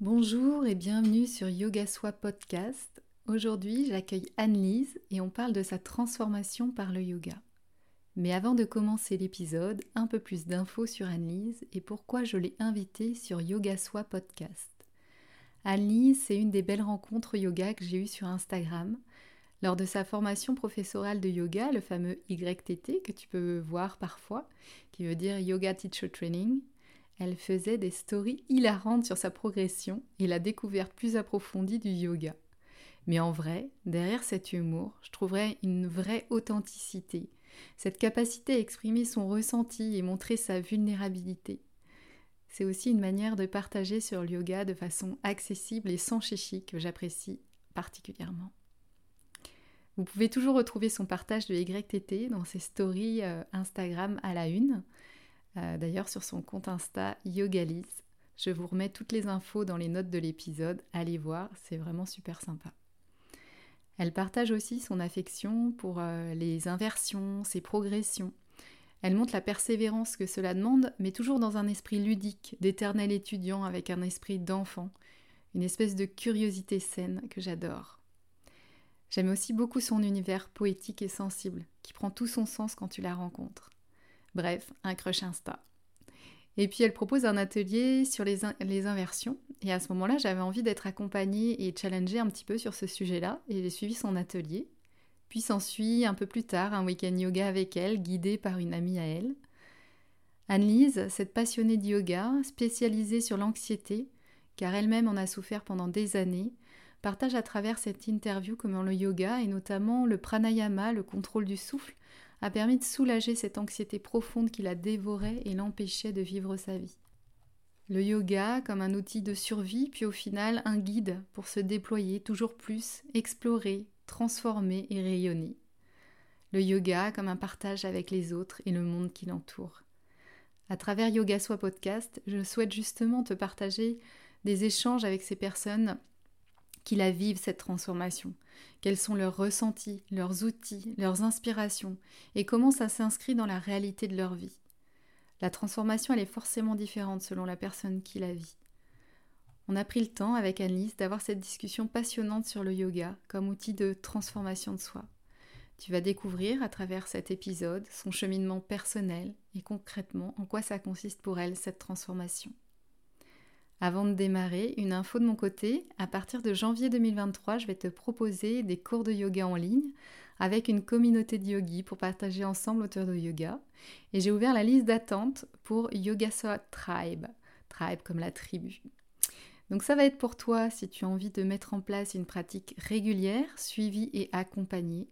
Bonjour et bienvenue sur Yoga Soi Podcast. Aujourd'hui, j'accueille Anne-Lise et on parle de sa transformation par le yoga. Mais avant de commencer l'épisode, un peu plus d'infos sur Anne-Lise et pourquoi je l'ai invitée sur Yoga Soi Podcast. Anne-Lise, c'est une des belles rencontres yoga que j'ai eues sur Instagram. Lors de sa formation professorale de yoga, le fameux YTT que tu peux voir parfois, qui veut dire Yoga Teacher Training, elle faisait des stories hilarantes sur sa progression et la découverte plus approfondie du yoga. Mais en vrai, derrière cet humour, je trouverais une vraie authenticité, cette capacité à exprimer son ressenti et montrer sa vulnérabilité. C'est aussi une manière de partager sur le yoga de façon accessible et sans chichi que j'apprécie particulièrement. Vous pouvez toujours retrouver son partage de YTT dans ses stories euh, Instagram à la une, euh, d'ailleurs sur son compte Insta Yogalise. Je vous remets toutes les infos dans les notes de l'épisode, allez voir, c'est vraiment super sympa. Elle partage aussi son affection pour euh, les inversions, ses progressions, elle montre la persévérance que cela demande, mais toujours dans un esprit ludique, d'éternel étudiant avec un esprit d'enfant, une espèce de curiosité saine que j'adore. J'aime aussi beaucoup son univers poétique et sensible, qui prend tout son sens quand tu la rencontres. Bref, un crush Insta. Et puis elle propose un atelier sur les, inversions, et à ce moment-là j'avais envie d'être accompagnée et challengée un petit peu sur ce sujet-là, et j'ai suivi son atelier, puis s'ensuit un peu plus tard un week-end yoga avec elle, guidé par une amie à elle. Anne-Lise, cette passionnée de yoga, spécialisée sur l'anxiété, car elle-même en a souffert pendant des années, partage à travers cette interview comment le yoga, et notamment le pranayama, le contrôle du souffle, a permis de soulager cette anxiété profonde qui la dévorait et l'empêchait de vivre sa vie. Le yoga comme un outil de survie, puis au final un guide pour se déployer toujours plus, explorer, transformer et rayonner. Le yoga comme un partage avec les autres et le monde qui l'entoure. À travers Yoga Soi Podcast, je souhaite justement te partager des échanges avec ces personnes qui la vivent cette transformation, quels sont leurs ressentis, leurs outils, leurs inspirations et comment ça s'inscrit dans la réalité de leur vie. La transformation, elle est forcément différente selon la personne qui la vit. On a pris le temps avec Annelise d'avoir cette discussion passionnante sur le yoga comme outil de transformation de soi. Tu vas découvrir à travers cet épisode son cheminement personnel et concrètement en quoi ça consiste pour elle cette transformation. Avant de démarrer, une info de mon côté, à partir de janvier 2023, je vais te proposer des cours de yoga en ligne avec une communauté de yogis pour partager ensemble autour de yoga. Et j'ai ouvert la liste d'attente pour Yoga Soa Tribe, tribe comme la tribu. Donc ça va être pour toi si tu as envie de mettre en place une pratique régulière, suivie et accompagnée,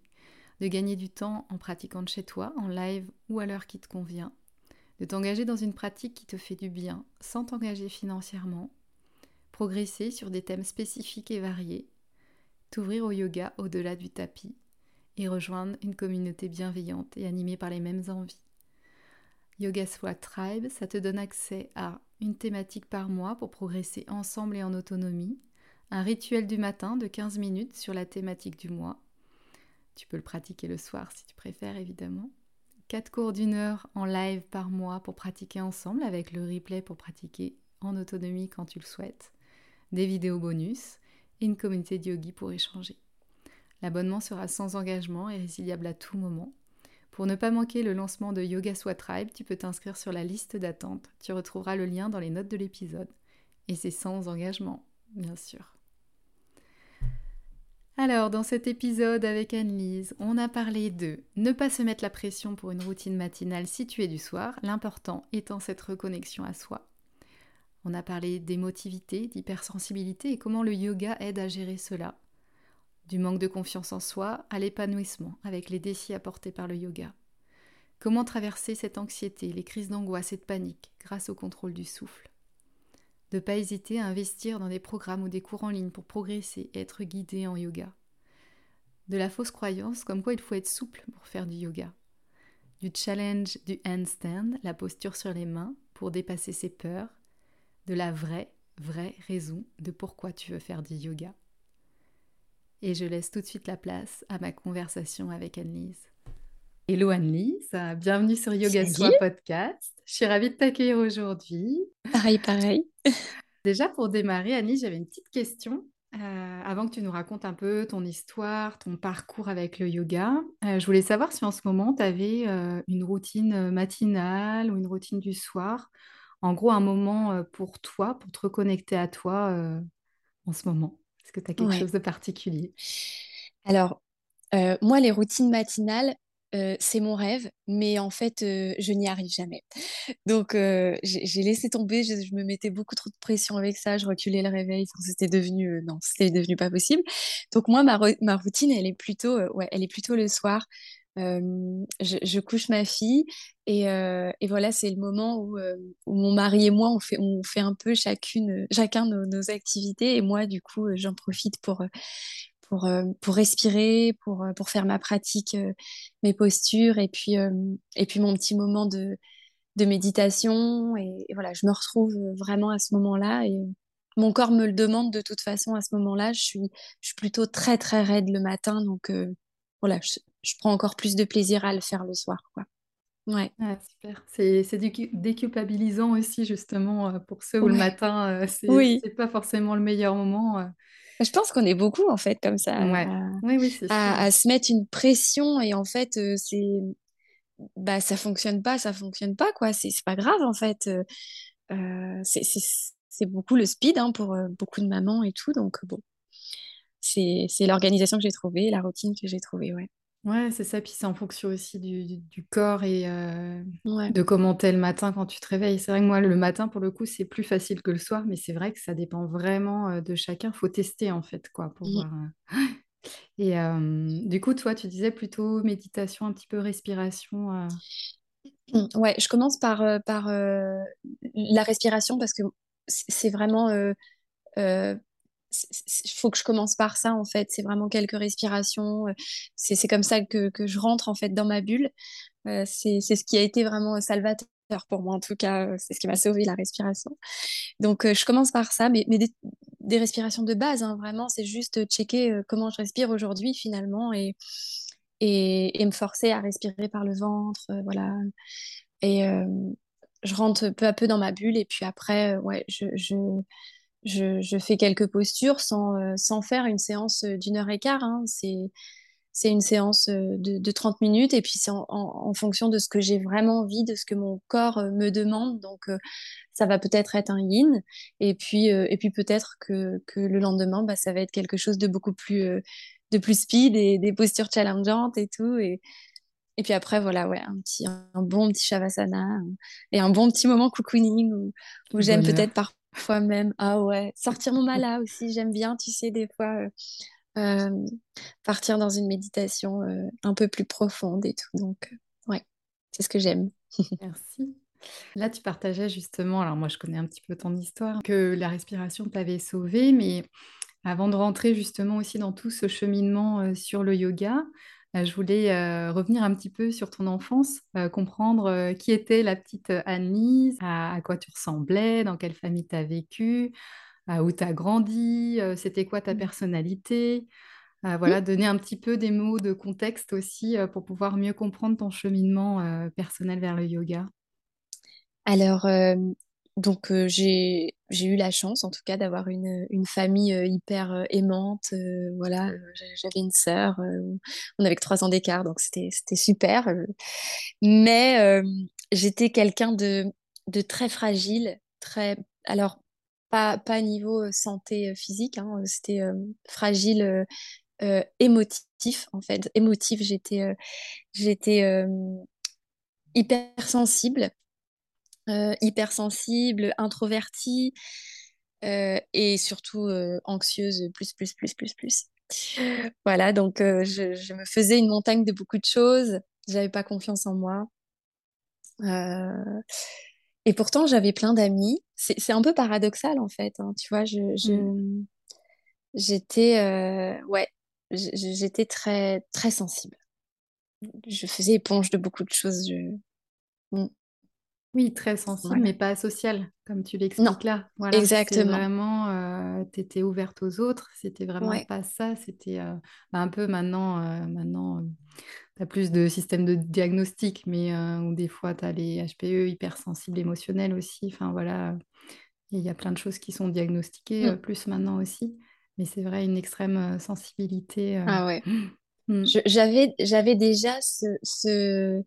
de gagner du temps en pratiquant de chez toi, en live ou à l'heure qui te convient, de t'engager dans une pratique qui te fait du bien sans t'engager financièrement, progresser sur des thèmes spécifiques et variés, t'ouvrir au yoga au-delà du tapis et rejoindre une communauté bienveillante et animée par les mêmes envies. Yoga Soit Tribe, ça te donne accès à une thématique par mois pour progresser ensemble et en autonomie, un rituel du matin de 15 minutes sur la thématique du mois. Tu peux le pratiquer le soir si tu préfères évidemment. 4 cours d'une heure en live par mois pour pratiquer ensemble avec le replay pour pratiquer en autonomie quand tu le souhaites. Des vidéos bonus et une communauté de yogi pour échanger. L'abonnement sera sans engagement et résiliable à tout moment. Pour ne pas manquer le lancement de Yoga Soit Tribe, tu peux t'inscrire sur la liste d'attente. Tu retrouveras le lien dans les notes de l'épisode. Et c'est sans engagement, bien sûr. Alors, dans cet épisode avec Anne-Lise, on a parlé de ne pas se mettre la pression pour une routine matinale située du soir, l'important étant cette reconnexion à soi. On a parlé d'émotivité, d'hypersensibilité et comment le yoga aide à gérer cela du manque de confiance en soi à l'épanouissement avec les défis apportés par le yoga. Comment traverser cette anxiété, les crises d'angoisse et de panique grâce au contrôle du souffle De ne pas hésiter à investir dans des programmes ou des cours en ligne pour progresser et être guidé en yoga. De la fausse croyance comme quoi il faut être souple pour faire du yoga. Du challenge du handstand, la posture sur les mains pour dépasser ses peurs. De la vraie, vraie raison de pourquoi tu veux faire du yoga. Et je laisse tout de suite la place à ma conversation avec Anne-Lise. Hello Anne-Lise, bienvenue sur Yoga Soi Podcast. Je suis ravie de t'accueillir aujourd'hui. Pareil, pareil. Déjà pour démarrer, Anne-Lise, j'avais une petite question. Euh, avant que tu nous racontes un peu ton histoire, ton parcours avec le yoga, euh, je voulais savoir si en ce moment tu avais euh, une routine matinale ou une routine du soir. En gros, un moment pour toi, pour te reconnecter à toi en ce moment. Est-ce que tu as quelque chose de particulier? Alors, moi, les routines matinales, c'est mon rêve, mais en fait, je n'y arrive jamais. Donc, j'ai laissé tomber, je, me mettais beaucoup trop de pression avec ça, je reculais le réveil, c'était devenu, non, c'était devenu pas possible. Donc, moi, ma, ma routine, elle est plutôt, ouais, elle est plutôt le soir. Je, couche ma fille et, et voilà, c'est le moment où, où, mon mari et moi, on fait, on fait un peu chacune, chacun nos, nos activités et moi, du coup, j'en profite pour pour, euh, pour respirer, pour, euh, pour faire ma pratique, euh, mes postures et puis, et puis mon petit moment de, de méditation. Et, voilà, je me retrouve vraiment à ce moment-là. Et mon corps me le demande de toute façon à ce moment-là. Je suis, je suis plutôt très, très raide le matin. Donc voilà, je, je, prends encore plus de plaisir à le faire le soir. Quoi. Ouais. Ah, super. C'est déculpabilisant aussi, justement, pour ceux où le matin, c'est oui. pas forcément le meilleur moment. Je pense qu'on est beaucoup en fait comme ça à, se mettre une pression et en fait euh, c'est bah ça fonctionne pas, ça fonctionne pas quoi. C'est pas grave en fait. Euh, euh c'est beaucoup le speed hein, pour euh, beaucoup de mamans et tout donc bon c'est l'organisation que j'ai trouvée, la routine que j'ai trouvée ouais. Ouais, c'est ça. Puis c'est en fonction aussi du, du, corps et euh, de comment t'es le matin quand tu te réveilles. C'est vrai que moi, le matin, pour le coup, c'est plus facile que le soir, mais c'est vrai que ça dépend vraiment euh, de chacun. faut tester, en fait, quoi, pour mmh. voir. Euh. Et du coup, toi, tu disais plutôt méditation, un petit peu respiration. Mmh, ouais, je commence par, par la respiration parce que c'est vraiment il faut que je commence par ça en fait. C'est vraiment quelques respirations. Euh, c'est comme ça que, que, je rentre en fait dans ma bulle. Euh, c'est ce qui a été vraiment salvateur pour moi en tout cas. Euh, c'est ce qui m'a sauvé la respiration. Donc je commence par ça, mais, mais des, respirations de base. Hein, vraiment, c'est juste checker comment je respire aujourd'hui finalement et, et, et, me forcer à respirer par le ventre. voilà. Et je rentre peu à peu dans ma bulle et puis après, ouais, je, je je, fais quelques postures sans, euh, sans faire une séance euh, d'une heure et quart. Hein. C'est, c'est une séance euh, de, de, 30 minutes et puis c'est en, fonction de ce que j'ai vraiment envie, de ce que mon corps me demande. Donc, ça va peut-être être un yin et puis, et puis peut-être que, que le lendemain, bah, ça va être quelque chose de beaucoup plus, de plus speed et des postures challengeantes et tout. Et, et puis après, voilà, ouais, un, petit, un bon petit shavasana et un bon petit moment cocooning où, où j'aime peut-être parfois fois même. Ah ouais, sortir mon mala aussi, j'aime bien, tu sais, des fois euh, euh, partir dans une méditation euh, un peu plus profonde et tout. Donc, ouais, c'est ce que j'aime. Merci. Là, tu partageais justement, alors moi je connais un petit peu ton histoire, que la respiration t'avait sauvé, mais avant de rentrer justement aussi dans tout ce cheminement sur le yoga, je voulais euh, revenir un petit peu sur ton enfance, euh, comprendre qui était la petite Anne-Lise, à, quoi tu ressemblais, dans quelle famille tu as vécu, où tu as grandi, c'était quoi ta mmh. personnalité. voilà, donner un petit peu des mots de contexte aussi pour pouvoir mieux comprendre ton cheminement personnel vers le yoga. Alors, donc j'ai eu la chance en tout cas d'avoir une, une, famille hyper aimante. voilà, j'avais une sœur, on avait que trois ans d'écart, donc c'était super. mais j'étais quelqu'un de, de, très fragile, très alors pas pas niveau santé physique, hein, c'était fragile émotif en fait. Émotif, j'étais j'étais hypersensible euh, hypersensible, introvertie euh, et surtout euh, anxieuse plus, plus, plus, plus, plus. Voilà, donc je, me faisais une montagne de beaucoup de choses. J'avais pas confiance en moi. et pourtant, j'avais plein d'amis. C'est un peu paradoxal, en fait. Hein, tu vois, je, Mm. j'étais ouais, j'étais très, très sensible. Je faisais éponge de beaucoup de choses. Je... Mm. Oui, très sensible, Voilà. mais pas social, comme tu l'expliques là. Voilà, exactement. vraiment, euh, tu étais ouverte aux autres, c'était vraiment Ouais. pas ça, c'était euh, bah, un peu maintenant, euh, maintenant tu as plus de systèmes de diagnostic, mais où des fois tu as les HPE hypersensibles émotionnels aussi, enfin voilà, il y a plein de choses qui sont diagnostiquées Mm. plus maintenant aussi, mais c'est vrai, une extrême sensibilité. Ah ouais. mm, j'avais déjà ce, ce,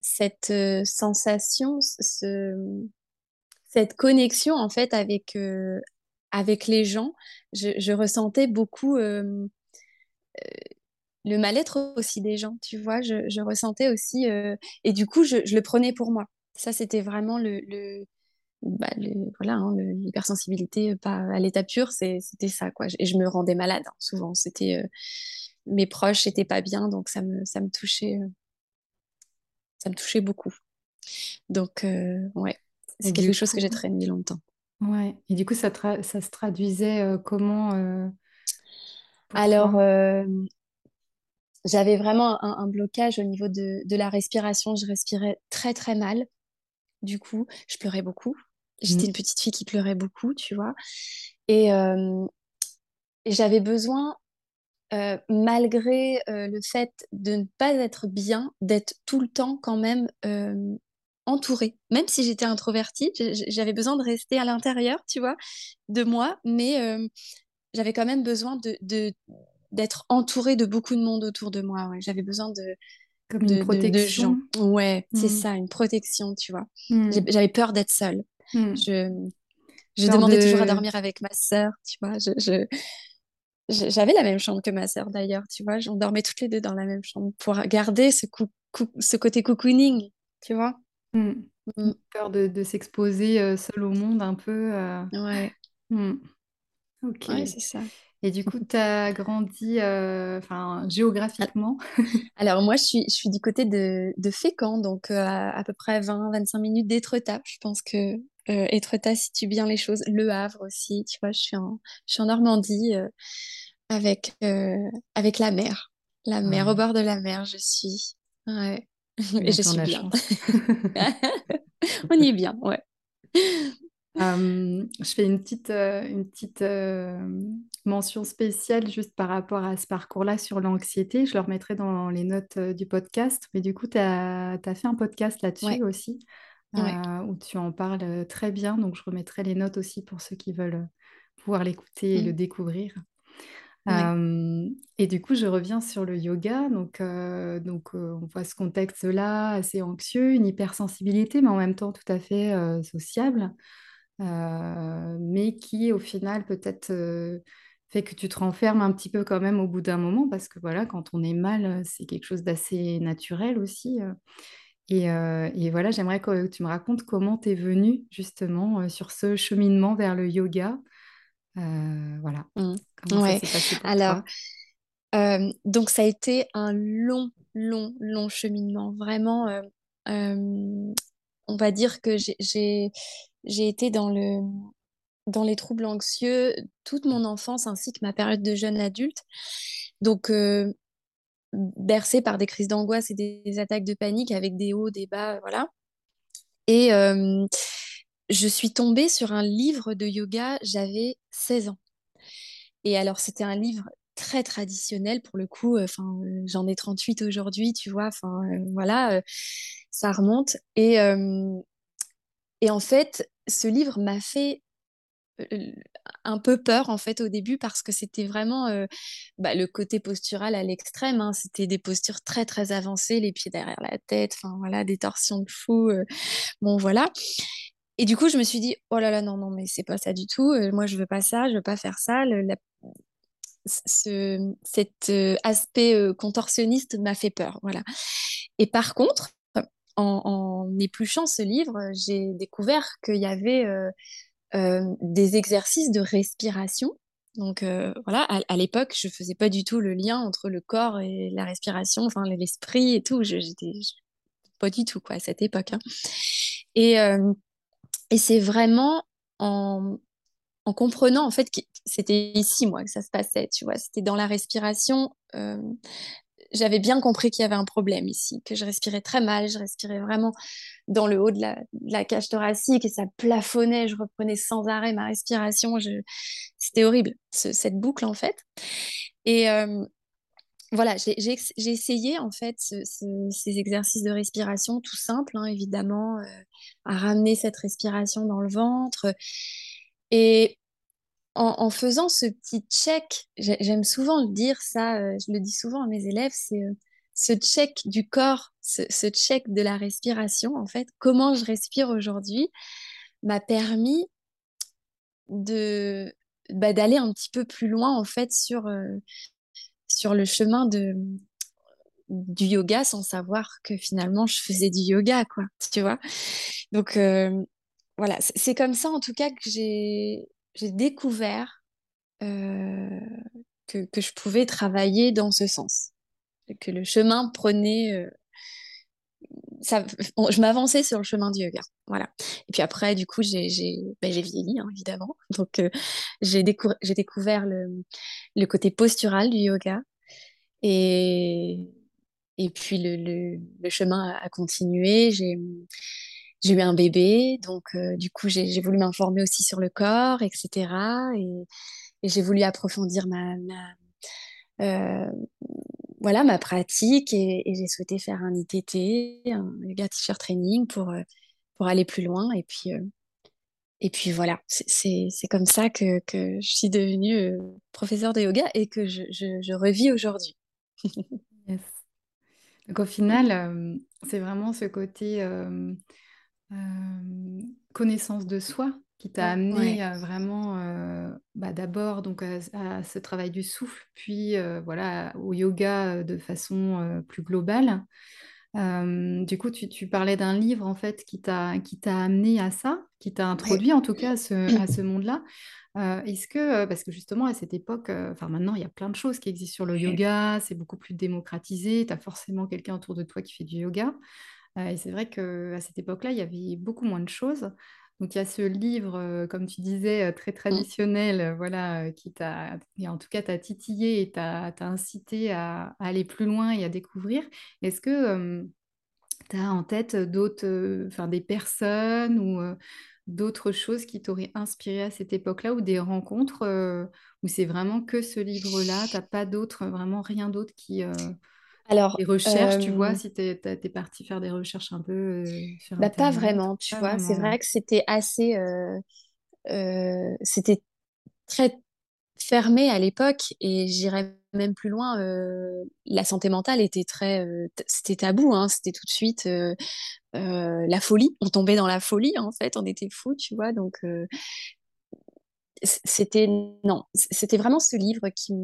cette euh, sensation, ce, cette connexion en fait avec, euh, avec les gens. Je, je ressentais beaucoup euh, le mal-être aussi des gens, tu vois. Je, je ressentais aussi, et du coup, je, je le prenais pour moi. Ça, c'était vraiment le, le, bah, le- voilà, hein, l'hypersensibilité, pas à l'état pur, c'était ça, quoi. Et je me rendais malade, hein, souvent. C'était, mes proches n'étaient pas bien, donc ça me, ça me touchait, ça me touchait beaucoup. Donc, euh, ouais, c'est quelque chose que j'ai traîné longtemps. ouais. Et du coup, ça, tra- ça se traduisait euh, comment euh, Alors, j'avais vraiment un, un blocage au niveau de, de la respiration. Je respirais très, très mal. Du coup, je pleurais beaucoup. J'étais une Mm. petite fille qui pleurait beaucoup, tu vois. Et, euh, et j'avais besoin, euh, malgré euh, le fait de ne pas être bien, d'être tout le temps quand même euh, entourée. Même si j'étais introvertie, j'avais besoin de rester à l'intérieur, tu vois, de moi, mais j'avais quand même besoin de, d'être entourée de beaucoup de monde autour de moi. ouais. J'avais besoin de, Comme une de, de, de gens. protection. Ouais, c'est Mm. ça, une protection, tu vois. J'ai- Mm. J'avais peur d'être seule. Mm. Je, demandais toujours à dormir avec ma sœur, tu vois. Je, je- je- j'avais la même chambre que ma sœur d'ailleurs, tu vois. On dormait toutes les deux dans la même chambre pour garder ce, cou- cou- ce côté cocooning, tu vois. Mm. Mm. Peur de, de s'exposer euh, seul au monde un peu. euh. Ouais, Mm. Ok. ouais, c'est ça. Et du coup, tu as grandi euh, géographiquement. Alors moi, je suis, je suis du côté de, de Fécamp, donc euh, à, à peu près 20-25 minutes d'Étretat. Je pense que euh, Étretat situe bien les choses. Le Havre aussi, tu vois, je suis en, je suis en Normandie euh, avec, euh, avec la mer. La mer, au bord de la mer, je suis. Ouais. Et je suis bien. On y est bien, ouais. Euh, je fais une petite, euh, une petite euh, mention spéciale juste par rapport à ce parcours-là sur l'anxiété. Je le remettrai dans les notes du podcast. Mais du coup, tu as, fait un podcast là-dessus Ouais, aussi, ouais. euh, où tu en parles euh, très bien. Donc, je remettrai les notes aussi pour ceux qui veulent euh, pouvoir l'écouter et le découvrir. ouais. Euh, et du coup, je reviens sur le yoga. Donc, euh, donc euh, on voit ce contexte-là assez anxieux, une hypersensibilité, mais en même temps tout à fait sociable mais qui au final peut-être fait que tu te renfermes un petit peu quand même au bout d'un moment, parce que voilà, quand on est mal, c'est quelque chose d'assez naturel aussi. Euh. Et, et voilà, j'aimerais que tu me racontes comment tu es venue justement euh, sur ce cheminement vers le yoga. Euh, voilà, Mm, comment ça ouais. s'est passé pour Alors, toi? donc ça a été un long, long, long cheminement. Vraiment, on va dire que j'ai, été dans le, dans les troubles anxieux toute mon enfance ainsi que ma période de jeune adulte. Donc, euh, bercée par des crises d'angoisse et des, attaques de panique avec des hauts, des bas, voilà. Et euh, je suis tombée sur un livre de yoga, j'avais 16 ans. Et alors, c'était un livre très traditionnel pour le coup. Euh, j'en ai 38 aujourd'hui, tu vois. Enfin, euh, voilà, euh, ça remonte. Et, euh, et en fait, ce livre m'a fait euh, un peu peur en fait au début parce que c'était vraiment euh, bah, le côté postural à l'extrême. hein. C'était des postures très très avancées, les pieds derrière la tête, enfin voilà, des torsions de fou. euh. bon voilà. Et du coup, je me suis dit, oh là là, non, non, mais c'est pas ça du tout. Euh, moi, je veux pas ça, je veux pas faire ça. Ce, cet aspect contorsionniste m'a fait peur. Voilà. Et par contre, en, en épluchant ce livre, j'ai découvert qu'il y avait des exercices de respiration. Donc voilà, à, l'époque, je faisais pas du tout le lien entre le corps et la respiration, enfin l'esprit et tout. J'étais, pas du tout, quoi, à cette époque. Hein. Et, et c'est vraiment en, en comprenant, en fait, que c'était ici, moi, que ça se passait, tu vois. C'était dans la respiration. J'avais bien compris qu'il y avait un problème ici, que je respirais très mal, je respirais vraiment dans le haut de la, cage thoracique et ça plafonnait, je reprenais sans arrêt ma respiration. C'était horrible, cette boucle, en fait. Et, voilà, j'ai essayé en fait ces exercices de respiration tout simples, hein, évidemment, euh, à ramener cette respiration dans le ventre. Et en, faisant ce petit check, j'aime souvent le dire, ça, euh, je le dis souvent à mes élèves, c'est euh, ce check du corps, ce, check de la respiration, en fait, comment je respire aujourd'hui, m'a permis de bah, d'aller un petit peu plus loin en fait sur sur le chemin de du yoga sans savoir que finalement je faisais du yoga quoi tu vois. Donc euh, voilà c'est comme ça en tout cas que j'ai j'ai découvert euh, que, je pouvais travailler dans ce sens que le chemin prenait euh, je m'avançais sur le chemin du yoga. Voilà. Et puis après, du coup, j'ai ben, vieilli, hein, évidemment. Donc, j'ai découvert le, côté postural du yoga. Et, puis le, chemin a continué. Eu un bébé, donc euh, du coup j'ai voulu m'informer aussi sur le corps, etc. Et, j'ai voulu approfondir ma, euh, voilà ma pratique et, j'ai souhaité faire un ITT, un yoga teacher training pour euh, pour aller plus loin. Et puis et puis voilà, c'est comme ça que, que, je suis devenue professeure de yoga et que je, je, je revis aujourd'hui. Donc au final, c'est vraiment ce côté euh, euh, connaissance de soi qui t'a amené vraiment bah, d'abord donc à, ce travail du souffle, puis voilà au yoga de façon plus globale. du coup, tu, tu parlais d'un livre en fait qui t'a qui t'a amené à ça, qui t'a introduit en tout cas à ce, à ce monde-là. Euh, est-ce que, euh, parce que justement à cette époque, euh, enfin maintenant il y a plein de choses qui existent sur le yoga, c'est beaucoup plus démocratisé, tu as forcément quelqu'un autour de toi qui fait du yoga. Et c'est vrai qu'à cette époque-là, il y avait beaucoup moins de choses. Donc il y a ce livre, comme tu disais, très mmh. traditionnel, voilà, qui t'a, en tout cas t'a titillé et t'a incité à, aller plus loin et à découvrir. Est-ce que tu as en tête d'autres, enfin des personnes ou d'autres choses qui t'auraient inspiré à cette époque-là ou des rencontres euh, où c'est vraiment que ce livre-là, t'as pas d'autres, vraiment rien d'autre qui... Euh, Alors, des recherches, tu vois, euh, si tu es, parti faire des recherches un peu sur bah, Pas vraiment, tu vois. C'est vrai que c'était assez... c'était très fermé à l'époque et j'irais même plus loin. la santé mentale était très... c'était tabou, hein, c'était tout de suite euh, la folie. On tombait dans la folie, en fait. On était fous, tu vois. Donc, euh, c'était non, c'était vraiment ce livre qui,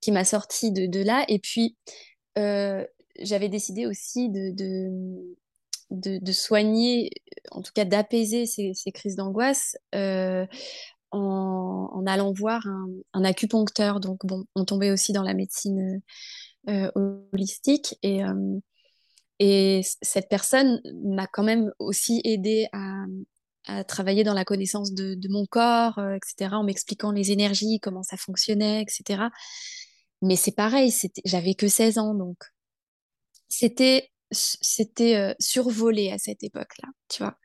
qui m'a sorti de, de, là. Et puis, euh, j'avais décidé aussi de, de, de, soigner, en tout cas d'apaiser ces, ces, crises d'angoisse en, en, allant voir un, un, acupuncteur. Donc, bon, on tombait aussi dans la médecine holistique. Et et cette personne m'a quand même aussi aidé à, travailler dans la connaissance de, mon corps, euh, etc., en m'expliquant les énergies, comment ça fonctionnait, etc. Mais c'est pareil, j'avais que 16 ans, donc c'était c'était euh, survolé à cette époque-là, tu vois.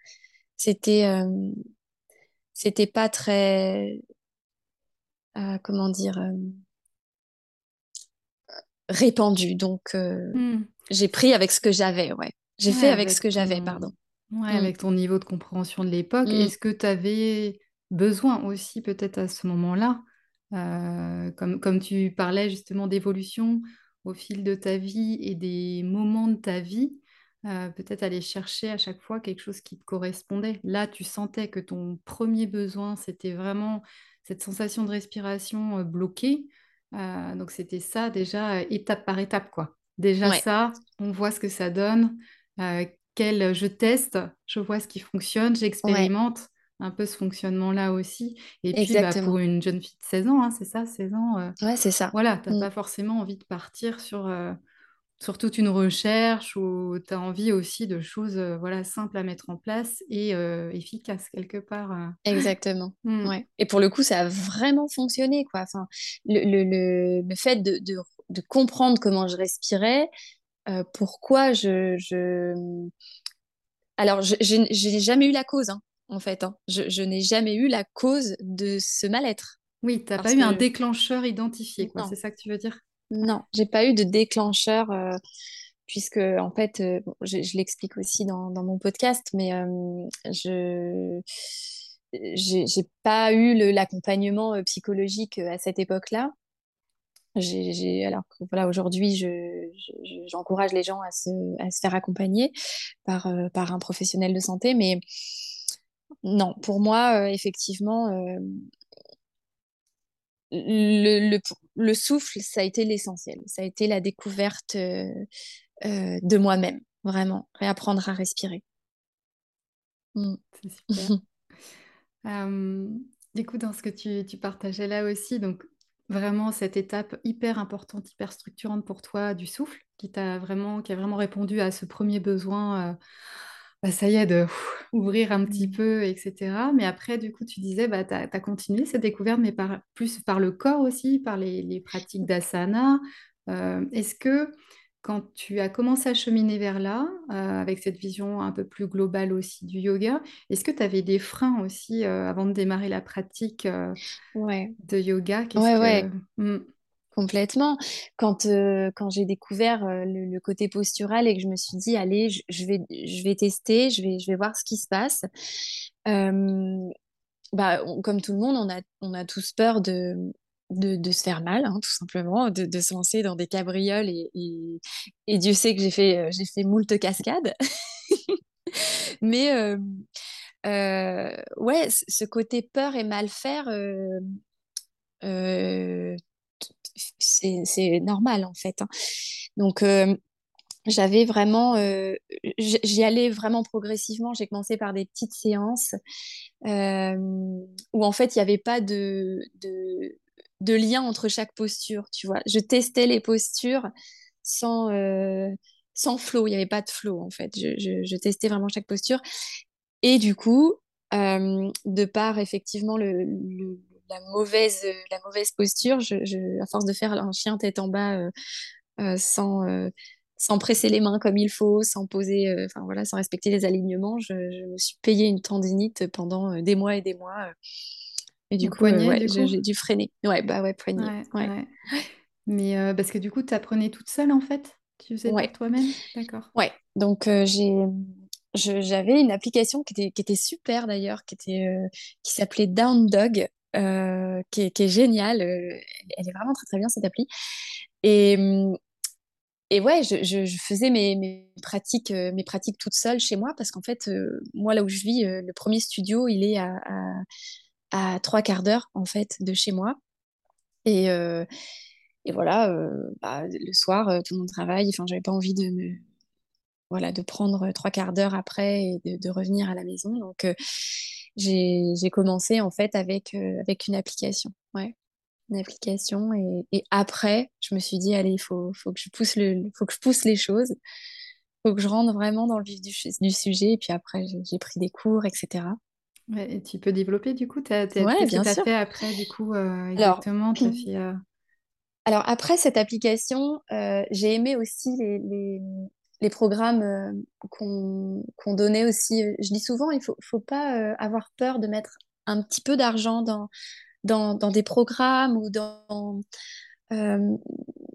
C'était euh, c'était pas très comment dire répandu, donc mmh j'ai pris avec ce que j'avais, ouais. J'ai fait avec, ce que j'avais, pardon. Ouais, mmh. avec ton niveau de compréhension de l'époque. Mmh. Est-ce que tu avais besoin aussi, peut-être à ce moment-là, euh, comme, comme tu parlais justement d'évolution au fil de ta vie et des moments de ta vie, euh, peut-être aller chercher à chaque fois quelque chose qui te correspondait. Là, tu sentais que ton premier besoin, c'était vraiment cette sensation de respiration euh, bloquée. donc c'était ça déjà étape par étape, quoi. Déjà ça, on voit ce que ça donne. Quel, je teste, je vois ce qui fonctionne, j'expérimente un peu ce fonctionnement-là aussi. Et puis, bah, pour une jeune fille de 16 ans, hein, c'est ça, 16 ans. Euh, ouais, c'est ça. Voilà, tu n'as mmh. pas forcément envie de partir sur, euh, sur toute une recherche où tu as envie aussi de choses euh, voilà, simples à mettre en place et efficaces quelque part. Exactement. Hmm. Ouais. Et pour le coup, ça a vraiment fonctionné, quoi. Enfin, le, le, le, le fait de, de, de comprendre comment je respirais, pourquoi je, je... Alors, je, je, je n'ai jamais eu la cause, hein, en fait. hein. Je, je n'ai jamais eu la cause de ce mal-être. Oui, tu n'as pas eu un déclencheur identifié, quoi. C'est ça que tu veux dire? non, j'ai pas eu de déclencheur, euh, puisque, en fait, euh, bon, je, je l'explique aussi dans, dans mon podcast, mais euh, je... J'ai pas eu l'accompagnement psychologique à cette époque-là. J'ai, alors que voilà, aujourd'hui, je, je- j'encourage les gens à se, à se faire accompagner par, par un professionnel de santé. Mais non, pour moi, euh, effectivement, euh, le, le, le souffle, ça a été l'essentiel. Ça a été la découverte euh, de moi-même, vraiment. Réapprendre à respirer. Mm. C'est super. Du coup, dans ce que tu, partageais là aussi, donc vraiment cette étape hyper importante, hyper structurante pour toi du souffle, qui vraiment, qui a vraiment répondu à ce premier besoin, bah, ça y est, de ouvrir un petit peu, etc. Mais après, du coup, tu disais, bah, tu as, continué cette découverte, mais par, plus par le corps aussi, par les, les pratiques d'asana. Euh, est-ce que quand tu as commencé à cheminer vers là, euh, avec cette vision un peu plus globale aussi du yoga, est-ce que tu avais des freins aussi euh, avant de démarrer la pratique euh, Ouais, de yoga? Ouais, que... ouais. Hmm, Complètement. Quand, euh, quand j'ai découvert euh, le, côté postural et que je me suis dit, allez, je, vais, je vais tester, je vais, je vais voir ce qui se passe. Bah, comme tout le monde, on a, on a tous peur de, de, se faire mal, hein, tout simplement, de, se lancer dans des cabrioles. Et, et, Dieu sait que j'ai fait, euh, j'ai fait moult cascades. Mais ouais, ce côté peur et mal faire, c'est normal en fait. hein. Donc euh, j'avais vraiment, euh, j'y allais vraiment progressivement. J'ai commencé par des petites séances euh, où en fait il n'y avait pas de, de lien entre chaque posture. Tu vois, je testais les postures sans euh, sans flow. Il n'y avait pas de flow en fait. Je, testais vraiment chaque posture. Et du coup, de par effectivement le- la mauvaise, la mauvaise posture, je, je- à force de faire un chien tête en bas euh, euh, sans, euh, sans presser les mains comme il faut, sans poser, euh, enfin voilà, sans respecter les alignements, je, je me suis payé une tendinite pendant euh, des mois et des mois. euh. et du coup, euh, ouais, j'ai dû freiner. Ouais, bah ouais, poignet. Ouais. Mais euh, parce que du coup, tu apprenais toute seule en fait? Tu faisais ouais, toi-même? D'accord. ouais. Donc euh, j'avais une application qui était, qui était super d'ailleurs, qui était, euh, qui s'appelait Down Dog. Euh, qui est, qui géniale, euh, elle, est vraiment très très bien cette appli. Et, hum, Et ouais, je, faisais mes, mes pratiques, euh, mes pratiques toute seule chez moi parce qu'en fait, moi, là où je vis, le premier studio, il est à, à, trois quarts d'heure, en fait, de chez moi. Et, et voilà, bah, le soir, tout le monde travaille. Enfin, j'avais pas envie de voilà, de prendre trois quarts d'heure après et de, de revenir à la maison. Donc, j'ai, commencé, en fait, avec, euh, avec une application. Ouais une application et, et après je me suis dit allez il faut, faut que je pousse le faut que je pousse les choses faut que je rentre vraiment dans le vif du, du sujet et puis après j'ai pris des cours etc Ouais, et tu peux développer du coup, t'as- t'as- ouais qu'est-ce que bien tu as sûr fait après du coup euh, alors exactement? Tu as fait... euh, alors après cette application euh, j'ai aimé aussi les, les, les programmes euh, qu'on donnait aussi je dis souvent il faut faut pas euh, avoir peur de mettre un petit peu d'argent dans dans, dans des programmes ou dans euh,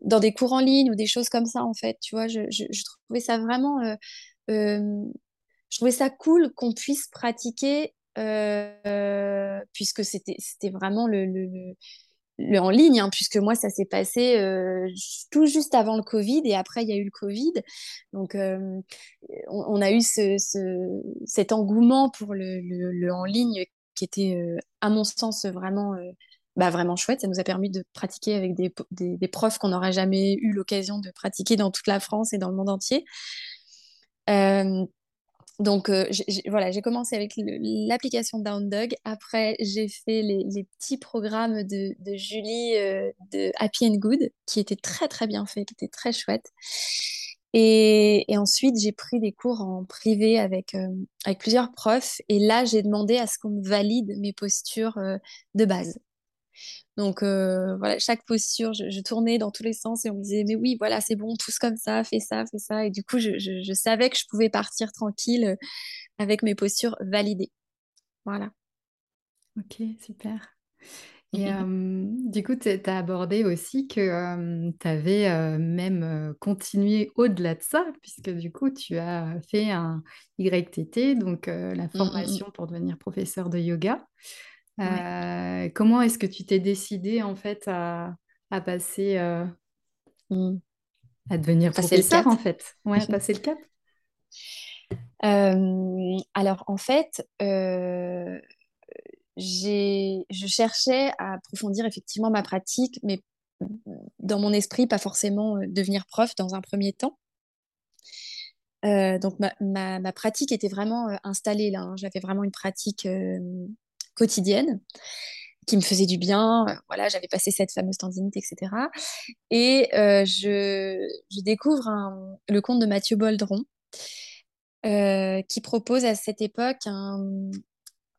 dans des cours en ligne ou des choses comme ça, en fait. Tu vois, je, trouvais ça vraiment. euh, euh, je trouvais ça cool qu'on puisse pratiquer, euh, euh, puisque c'était vraiment le- en ligne, hein, puisque moi, ça s'est passé euh, tout juste avant le Covid et après, il y a eu le Covid. Donc, euh, on, a eu ce, ce- cet engouement pour le, en ligne qui était, euh, à mon sens, vraiment, bah, vraiment chouette. Ça nous a permis de pratiquer avec des, des, des profs qu'on n'aurait jamais eu l'occasion de pratiquer dans toute la France et dans le monde entier. Euh, donc voilà, j'ai commencé avec l'application Down Dog. Après, j'ai fait les, petits programmes de, Julie de Happy and Good, qui étaient très très bien faits, qui étaient très chouettes. Et, ensuite, j'ai pris des cours en privé avec, avec plusieurs profs. Et là, j'ai demandé à ce qu'on me valide mes postures de base. Donc euh, voilà, chaque posture, je, tournais dans tous les sens et on me disait mais oui, voilà, c'est bon, tous comme ça, fais ça, fais ça. Et du coup, je, savais que je pouvais partir tranquille euh, avec mes postures validées. Voilà. Ok, super. Et euh, du coup, tu as abordé aussi que tu avais même continué au-delà de ça, puisque du coup, tu as fait un YTT, donc la mmh, mmh, mmh. formation pour devenir professeur de yoga. Euh, comment est-ce que tu t'es décidée en fait à, passer euh, mmh. à devenir professeur en fait? Ouais, passer le cap. Euh, alors en fait, j'ai, je cherchais à approfondir effectivement ma pratique, mais dans mon esprit, pas forcément devenir prof dans un premier temps. donc ma, ma, pratique était vraiment installée là. Hein. J'avais vraiment une pratique quotidienne qui me faisait du bien. Euh, voilà, j'avais passé cette fameuse tendinite, etc. Et euh, je, découvre le compte de Mathieu Boldron, euh, qui propose à cette époque un,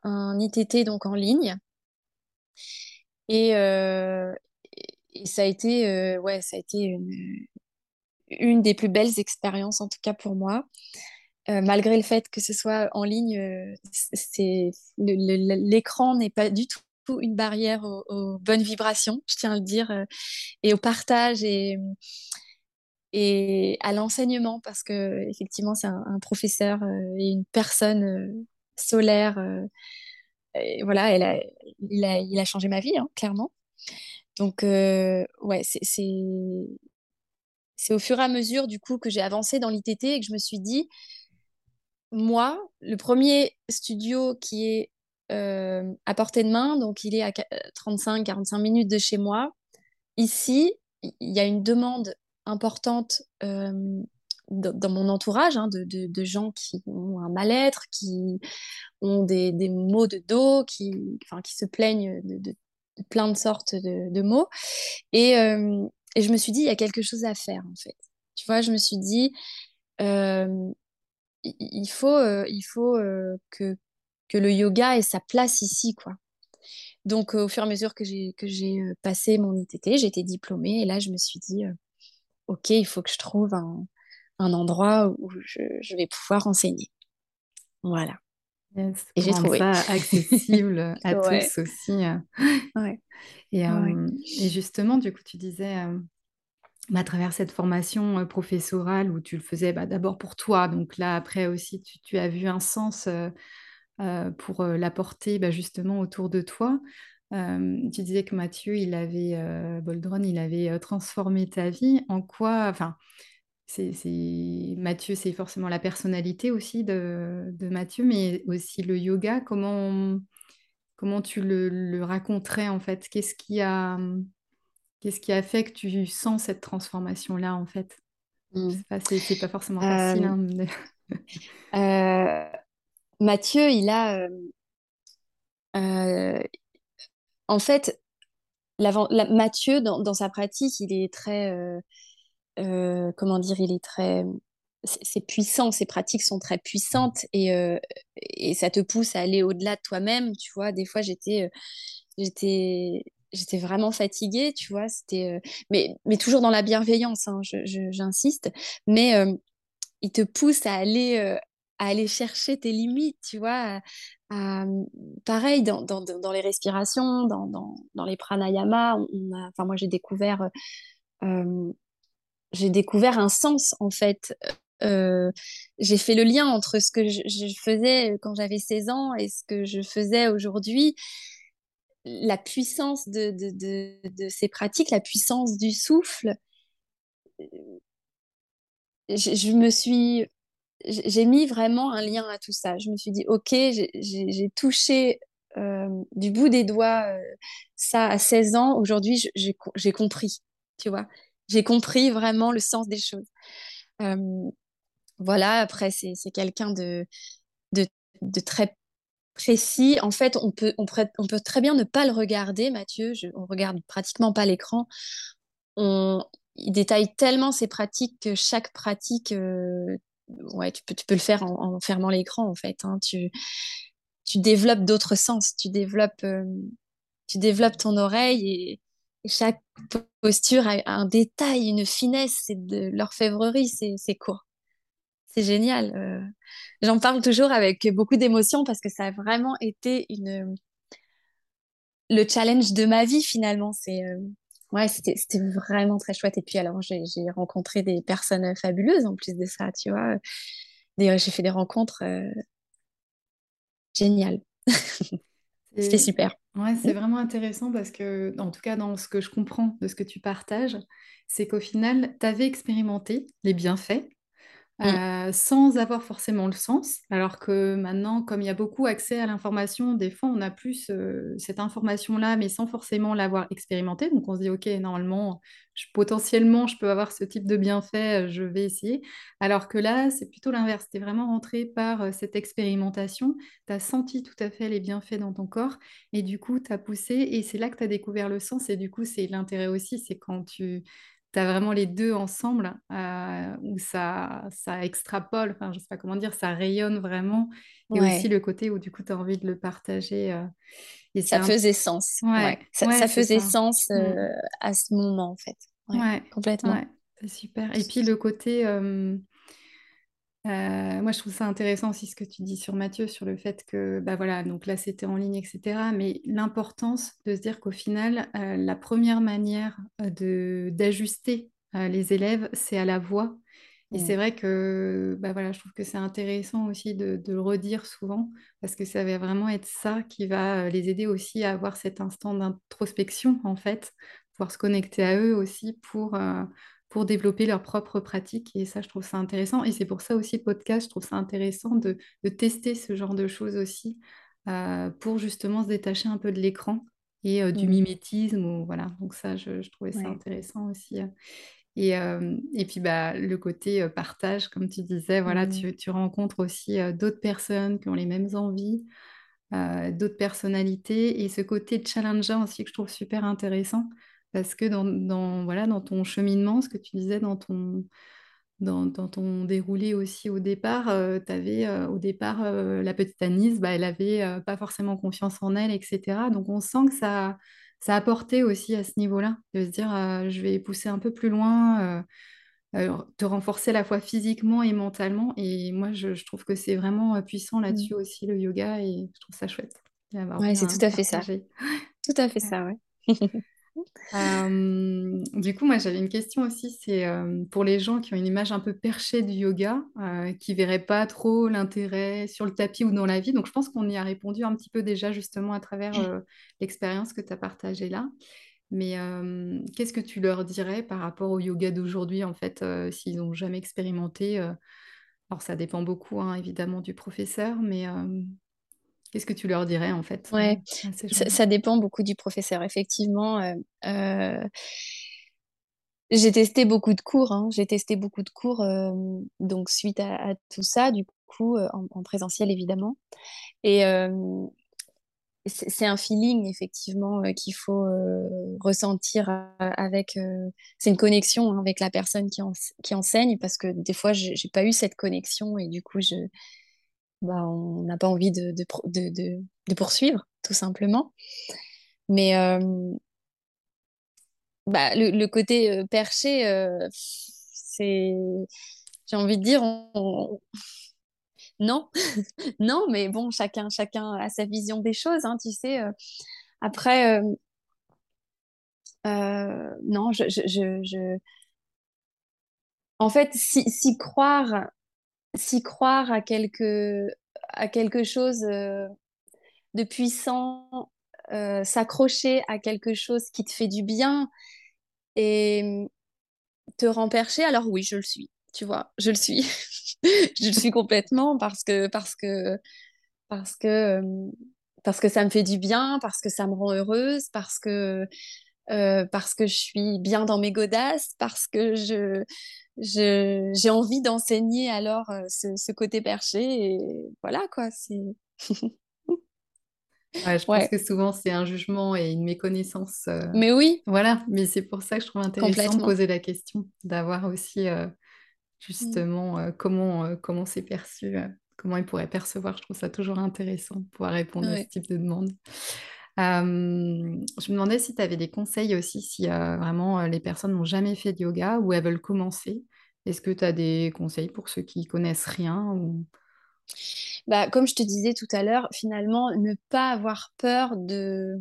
un ITT donc en ligne. Et, ça a été, ouais, ça a été une, des plus belles expériences, en tout cas pour moi. Euh, malgré le fait que ce soit en ligne, euh, l'écran n'est pas du tout une barrière aux, bonnes vibrations, je tiens à le dire, euh, et au partage et, à l'enseignement, parce que effectivement, c'est un, professeur et une personne solaire. Voilà, il, a, changé ma vie, hein, clairement. Donc, ouais, c'est au fur et à mesure du coup que j'ai avancé dans l'ITT et que je me suis dit, moi, le premier studio qui est euh, à portée de main, donc il est à 35-45 minutes de chez moi. Ici, il y a une demande importante euh, dans mon entourage hein, de, gens qui ont un mal-être, qui ont des, maux de dos, qui, qui se plaignent de, plein de sortes de, maux. Et, euh, et, je me suis dit, il y a quelque chose à faire, en fait. Tu vois, je me suis dit, il faut, euh, il faut euh, que, que le yoga ait sa place ici, quoi. Donc, au fur et à mesure que j'ai, que j'ai euh, passé mon ITT, été diplômée et là, je me suis dit, OK, il faut que je trouve un, un endroit où je, je, vais pouvoir enseigner. Voilà. et j'ai trouvé. ça accessible à tous aussi. Ouais. Et, et, justement, du coup, tu disais, à travers cette formation euh, professorale où tu le faisais bah, d'abord pour toi, donc là après aussi tu, as vu un sens euh, euh, pour l'apporter bah, justement autour de toi. tu disais que Mathieu, il avait, Boldron, il avait transformé ta vie. En quoi, enfin, c'est, Mathieu, c'est forcément la personnalité aussi de, Mathieu, mais aussi le yoga. Comment, comment tu le raconterais en fait? Qu'est-ce qui a Qu'est-ce qui a fait que tu sens cette transformation-là, en fait? Mmh. C'est pas forcément facile. Hein, euh, Mathieu, il a... Euh, euh, en fait, Mathieu, dans, sa pratique, il est très... comment dire Il est très... C'est puissant, ses pratiques sont très puissantes et, et ça te pousse à aller au-delà de toi-même. Tu vois, des fois, j'étais j'étais j'étais vraiment fatiguée, tu vois. C'était, euh, mais, mais toujours dans la bienveillance, hein, j'insiste. Mais euh, il te pousse à aller, euh, à aller chercher tes limites, tu vois. pareil, dans, dans, dans, les respirations, dans, dans les pranayamas, on a, enfin, moi j'ai découvert, j'ai découvert un sens en fait. j'ai fait le lien entre ce que je faisais quand j'avais 16 ans et ce que je faisais aujourd'hui la puissance de, de, ces pratiques, la puissance du souffle, je, me suis, j'ai mis vraiment un lien à tout ça. Je me suis dit, ok, j'ai touché euh, du bout des doigts euh, ça à 16 ans. Aujourd'hui, j'ai compris, tu vois. J'ai compris vraiment le sens des choses. Euh, voilà, après, c'est quelqu'un de, de, de, très précis. En fait, on peut, on, peut très bien ne pas le regarder, Mathieu. On regarde pratiquement pas l'écran. On, il détaille tellement ses pratiques que chaque pratique, euh, ouais, tu peux, tu peux le faire en, fermant l'écran, en fait. Hein. Tu, tu développes d'autres sens. Tu développes, euh, tu développes ton oreille et, chaque posture a, un détail, une finesse. C'est de l'orfèvrerie, c'est court c'est génial. Euh. J'en parle toujours avec beaucoup d'émotion parce que ça a vraiment été une le challenge de ma vie finalement. C'est euh, ouais, c'était vraiment très chouette. Et puis alors j'ai rencontré des personnes fabuleuses en plus de ça, tu vois. J'ai fait des rencontres euh, géniales. C'était super. Ouais, c'est vraiment intéressant parce que, en tout cas, dans ce que je comprends de ce que tu partages, c'est qu'au final, tu avais expérimenté les bienfaits, Mm. Euh, sans avoir forcément le sens. Alors que maintenant, comme il y a beaucoup accès à l'information, des fois on a plus cette information-là, mais sans forcément l'avoir expérimentée. Donc on se dit, OK, normalement, potentiellement, je peux avoir ce type de bienfait, euh, je vais essayer. Alors que là, c'est plutôt l'inverse. Tu es vraiment rentré par euh, cette expérimentation, tu as senti tout à fait les bienfaits dans ton corps, et du coup, tu as poussé, et c'est là que tu as découvert le sens. Et du coup, c'est l'intérêt aussi, c'est quand tu tu as vraiment les deux ensemble euh, où ça, ça extrapole, enfin, je sais pas comment dire, ça rayonne vraiment. Et aussi le côté où du coup, tu as envie de le partager. Euh, et ça faisait sens. Ouais. Ça, faisait sens mmh. euh, à ce moment, en fait. Ouais, complètement. c'est super. Et puis le côté euh, moi, je trouve ça intéressant aussi ce que tu dis sur Mathieu, sur le fait que, bah voilà, donc là, c'était en ligne, etc. Mais l'importance de se dire qu'au final, euh, la première manière euh, de d'ajuster les élèves, c'est à la voix. Et c'est vrai que, bah voilà, je trouve que c'est intéressant aussi de, de, le redire souvent, parce que ça va vraiment être ça qui va les aider aussi à avoir cet instant d'introspection, en fait, pouvoir se connecter à eux aussi pour pour développer leurs propres pratiques. Et ça, je trouve ça intéressant. Et c'est pour ça aussi, le podcast, je trouve ça intéressant de, tester ce genre de choses aussi, euh, pour justement se détacher un peu de l'écran et euh, du mmh. mimétisme. Ou, voilà. Donc ça, je, trouvais ça intéressant aussi. Euh. Et, et, puis bah, le côté partage, comme tu disais, voilà, mmh. tu, rencontres aussi d'autres personnes qui ont les mêmes envies, d'autres personnalités. Et ce côté challengeant aussi que je trouve super intéressant parce que dans, voilà, dans ton cheminement, ce que tu disais dans ton, dans, ton déroulé aussi au départ, euh, tu avais euh, au départ euh, la petite Anise, bah, elle n'avait pas forcément confiance en elle, etc. Donc on sent que ça, ça a apporté aussi à ce niveau-là, de se dire je vais pousser un peu plus loin, te renforcer à la fois physiquement et mentalement. Et moi, je, trouve que c'est vraiment puissant mmh. là-dessus aussi, le yoga, et je trouve ça chouette. Oui, c'est tout à fait ça. Tout à fait ça, ouais. Euh, du coup, moi, j'avais une question aussi, c'est euh, pour les gens qui ont une image un peu perchée du yoga, euh, qui verraient pas trop l'intérêt sur le tapis ou dans la vie. Donc, je pense qu'on y a répondu un petit peu déjà justement à travers l'expérience que tu as partagée là. Mais qu'est-ce que tu leur dirais par rapport au yoga d'aujourd'hui, en fait, s'ils n'ont jamais expérimenté Alors, ça dépend beaucoup, hein, évidemment, du professeur, mais Qu'est-ce que tu leur dirais en fait Ouais, ça, dépend beaucoup du professeur. Effectivement, euh, euh, j'ai testé beaucoup de cours. Hein. J'ai testé beaucoup de cours, euh, donc suite à, tout ça, du coup, en, présentiel évidemment. Et c'est un feeling effectivement qu'il faut ressentir avec. c'est une connexion hein, avec la personne qui, qui enseigne parce que des fois, j'ai pas eu cette connexion et du coup, je bah, on n'a pas envie de, poursuivre, tout simplement. Mais euh, bah, le, côté euh, perché, euh, c'est, j'ai envie de dire, non, non, mais bon, chacun, chacun a sa vision des choses, hein, tu sais. après, non, je, je, En fait, si, si croire s'y croire à quelque, chose euh, de puissant, euh, s'accrocher à quelque chose qui te fait du bien et mm, te rend perché, alors oui, je le suis, tu vois, je le suis. je le suis complètement parce que, parce que, euh, parce que ça me fait du bien, parce que ça me rend heureuse, parce que, parce que je suis bien dans mes godasses, parce que je, j'ai envie d'enseigner alors ce, ce, côté perché et voilà quoi c'est je pense que souvent c'est un jugement et une méconnaissance. Euh, mais oui. Voilà, mais c'est pour ça que je trouve intéressant de poser la question, d'avoir aussi euh, justement euh, comment comment c'est perçu, comment ils pourraient percevoir. Je trouve ça toujours intéressant de pouvoir répondre à ce type de demande. Je me demandais si tu avais des conseils aussi, si vraiment les personnes n'ont jamais fait de yoga ou elles veulent commencer. Est-ce que tu as des conseils pour ceux qui connaissent rien. Bah, comme je te disais tout à l'heure, finalement, ne pas avoir peur de,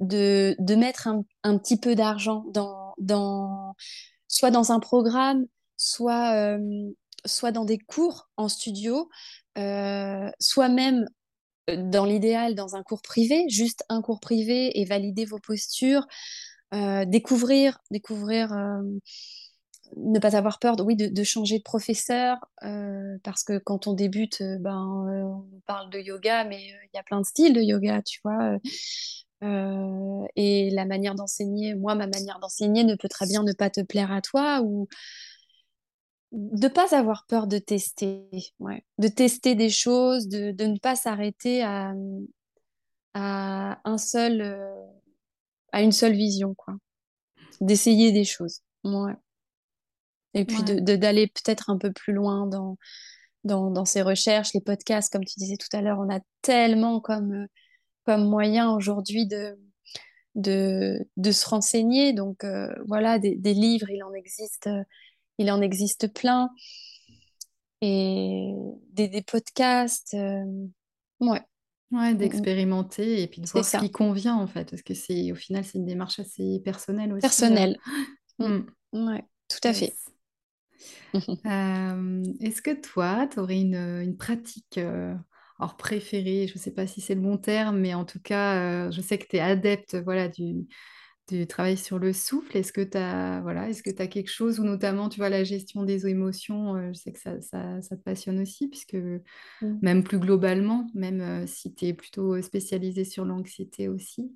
de, de mettre un, un, petit peu d'argent dans, dans, soit dans un programme, soit, soit dans des cours en studio, euh, soit même dans l'idéal dans un cours privé, juste un cours privé et valider vos postures, euh, découvrir, découvrir ne pas avoir peur de, oui, de, changer de professeur, euh, parce que quand on débute, euh, ben, euh, on parle de yoga, mais il y a plein de styles de yoga, tu vois. et la manière d'enseigner, moi, ma manière d'enseigner ne peut très bien ne pas te plaire à toi, ou de pas avoir peur de tester, ouais. de tester des choses, de, de ne pas s'arrêter à, à un seul, à une seule vision, quoi. D'essayer des choses. Ouais. Et puis de d'aller peut-être un peu plus loin dans, dans, dans, ces recherches, les podcasts, comme tu disais tout à l'heure, on a tellement comme, euh, comme moyen aujourd'hui de, de, de, se renseigner. Donc euh, voilà, des, des, livres, il en existe, euh, il en existe plein. Et des, des podcasts, ouais. Ouais, d'expérimenter et puis de voir ce qui convient en fait, parce que c'est au final c'est une démarche assez personnelle aussi. Personnelle. Mm. Ouais, tout à fait. Euh, est-ce que toi, tu aurais une, une pratique euh, hors préférée Je ne sais pas si c'est le bon terme, mais en tout cas, euh, je sais que tu es adepte voilà, du, du travail sur le souffle? Est-ce que tu as, voilà, est-ce que as quelque chose, ou notamment, tu vois, la gestion des émotions, je sais que ça, ça, ça, te passionne aussi, puisque mmh. même plus globalement, même si tu es plutôt spécialisée sur l'anxiété aussi,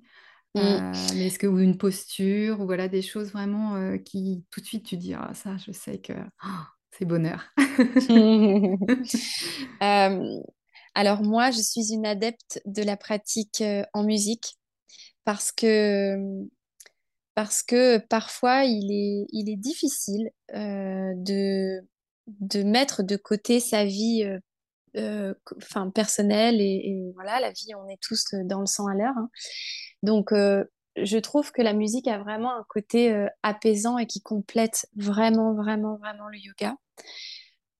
Mmh. Euh, mais est-ce que ou une posture ou voilà des choses vraiment qui tout de suite tu dis ah ça je sais que oh, c'est bonheur. alors moi je suis une adepte de la pratique en musique parce que parce que parfois il est il est difficile de de mettre de côté sa vie enfin personnelle et, voilà la vie on est tous dans le sang à l'heure hein. Donc, euh, je trouve que la musique a vraiment un côté euh, apaisant et qui complète vraiment, vraiment, vraiment le yoga.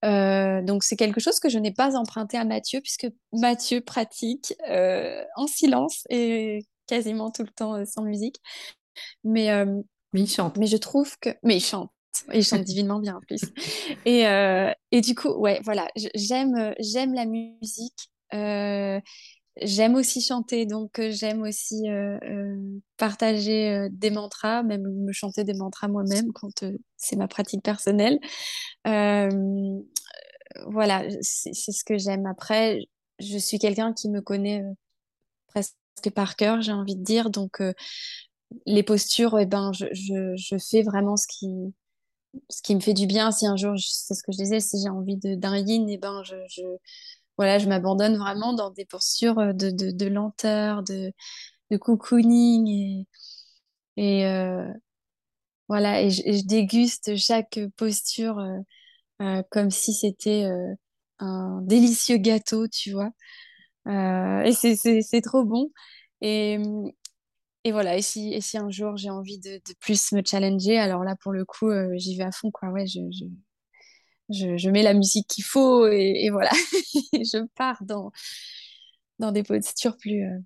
Euh, donc, c'est quelque chose que je n'ai pas emprunté à Mathieu, puisque Mathieu pratique en silence et quasiment tout le temps sans musique. Mais, mais il chante. Mais je trouve que. Mais il chante. Il chante divinement bien en plus. Et, et du coup, ouais, voilà, j'aime, j'aime la musique. J'aime aussi chanter, donc euh, j'aime aussi euh, euh, partager des mantras, même me chanter des mantras moi-même quand c'est ma pratique personnelle. voilà, c'est ce que j'aime. Après, je suis quelqu'un qui me connaît presque par cœur, j'ai envie de dire. Donc, les postures, eh ben, je, je, je, fais vraiment ce qui, ce qui me fait du bien. Si un jour, c'est ce que je disais, si j'ai envie d'un yin, eh ben, je, voilà, je m'abandonne vraiment dans des postures euh, de, de, lenteur, de, de cocooning et, et euh, voilà, et je, déguste chaque posture euh, comme si c'était un délicieux gâteau, tu vois. et c'est trop bon. Et, et voilà, et si, et si un jour j'ai envie de, de, plus me challenger, alors là, pour le coup, j'y vais à fond, quoi. Ouais, je, je, je, mets la musique qu'il faut et, voilà, je pars dans, dans des postures plus, euh,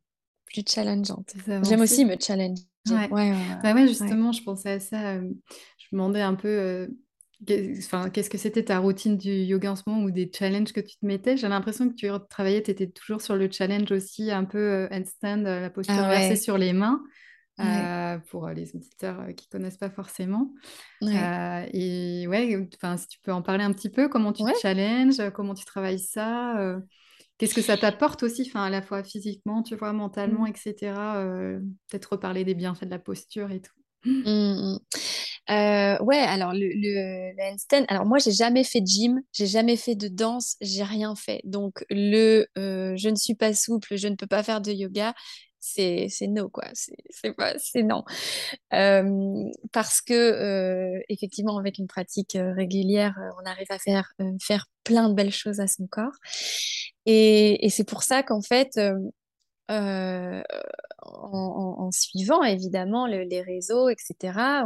plus challengeantes. J'aime aussi me challenger. Ouais. Ouais, bah justement, je pensais à ça. Euh, je me demandais un peu euh, qu'est-ce que c'était ta routine du yoga en ce moment ou des challenges que tu te mettais? J'ai l'impression que tu travaillais, tu étais toujours sur le challenge aussi, un peu handstand, la posture ah inversée sur les mains. Euh, pour euh, les auditeurs euh, qui connaissent pas forcément. et ouais, enfin, si tu peux en parler un petit peu, comment tu te challenges, comment tu travailles ça, qu'est-ce que ça t'apporte aussi, enfin, à la fois physiquement, tu vois, mentalement, mmh. etc. Peut-être reparler des bienfaits de la posture et tout. Mmh, mmh. Euh, ouais, alors le, le, handstand, alors moi j'ai jamais fait de gym, j'ai jamais fait de danse, j'ai rien fait. Donc le euh, je ne suis pas souple, je ne peux pas faire de yoga, c'est c'est no quoi, c'est non. Euh, parce que effectivement avec une pratique régulière, on arrive à faire plein de belles choses à son corps. Et, et c'est pour ça qu'en fait en, suivant évidemment le- les réseaux, etc.,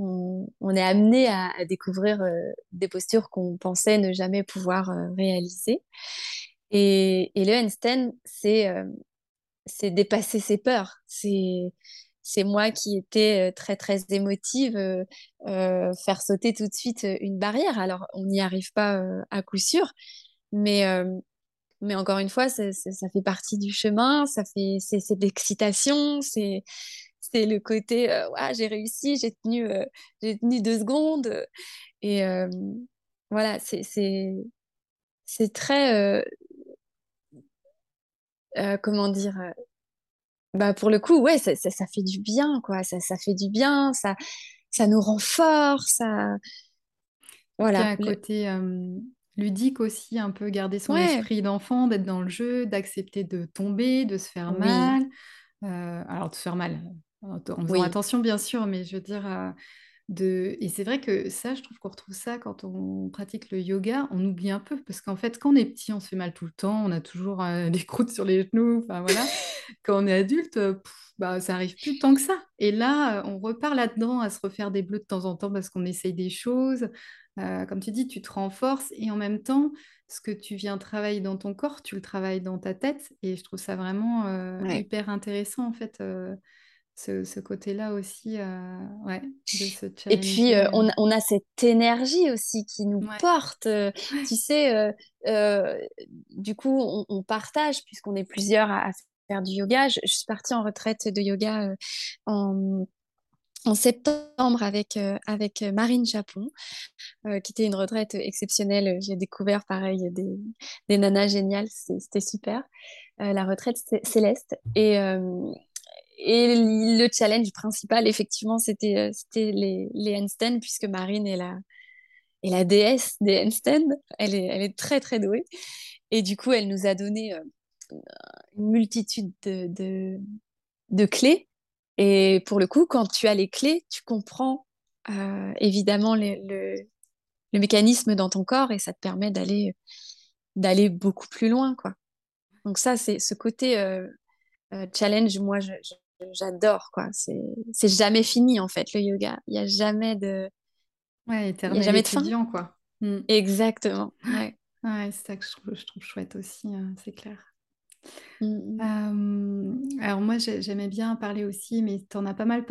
on- est amené à, découvrir euh, des postures qu'on pensait ne jamais pouvoir euh, réaliser. Et, le handstand, c'est euh, c'est dépasser ses peurs. C'est moi qui étais très très émotive, faire sauter tout de suite une barrière. Alors on n'y arrive pas à coup sûr, mais mais encore une fois, ça fait partie du chemin, ça fait, c'est de l'excitation, c'est c'est le côté, euh, Ouah, j'ai réussi, j'ai tenu, euh, j'ai tenu deux secondes. Et euh, voilà, c'est c'est c'est très, comment dire, bah pour le coup, ouais, ça, ça, ça fait du bien, quoi. Ça, ça fait du bien, ça, ça nous rend forts, ça, Puis il y a voilà. un côté euh, ludique aussi, un peu garder son Ouais, esprit d'enfant, d'être dans le jeu, d'accepter de tomber, de se faire oui, mal. Euh, alors, de se faire mal, en en faisant oui, attention, bien sûr, mais je veux dire, euh, de... et c'est vrai que ça, je trouve qu'on retrouve ça quand on pratique le yoga, on oublie un peu, parce qu'en fait, quand on est petit, on se fait mal tout le temps, on a toujours euh, des croûtes sur les genoux, enfin voilà. Quand on est adulte, euh, pff, bah, ça arrive plus tant que ça. Et là, euh, on repart là-dedans à se refaire des bleus de temps en temps parce qu'on essaye des choses. Euh, comme tu dis, tu te renforces et en même temps, ce que tu viens travailler dans ton corps, tu le travailles dans ta tête. Et je trouve ça vraiment euh, ouais. hyper intéressant, en fait, euh, ce, ce côté-là aussi, euh, ouais, de Et puis, euh, on, on a cette énergie aussi qui nous Ouais, porte. euh, tu sais, euh, euh, du coup, on, on partage, puisqu'on est plusieurs à, à faire du yoga. Je, je suis partie en retraite de yoga euh, en, en septembre avec, euh, avec Marine Japon, euh, qui était une retraite exceptionnelle. J'ai découvert, pareil, des, des nanas géniales. C'était super. Euh, la retraite cé- céleste. Et, euh, et le challenge principal, effectivement, c'était euh, c'était les, les handstands, puisque Marine est la, est la déesse des handstands. Elle est, elle est très, très douée. Et du coup, elle nous a donné euh, une multitude de, de, clés. Et pour le coup, quand tu as les clés, tu comprends euh, évidemment le, le, mécanisme dans ton corps et ça te permet d'aller d'aller beaucoup plus loin, quoi. Donc ça, c'est ce côté challenge, moi, je- j'adore, quoi. C'est, c'est jamais fini, en fait, le yoga. Il y a jamais de, ouais, y a éternel jamais de fin. étudiant, quoi. Mm. Exactement. Ouais. Ouais, c'est ça que je trouve, je trouve chouette aussi, hein, c'est clair. Mm, Euh, alors moi, j'ai- j'aimais bien parler aussi, mais tu en as pas mal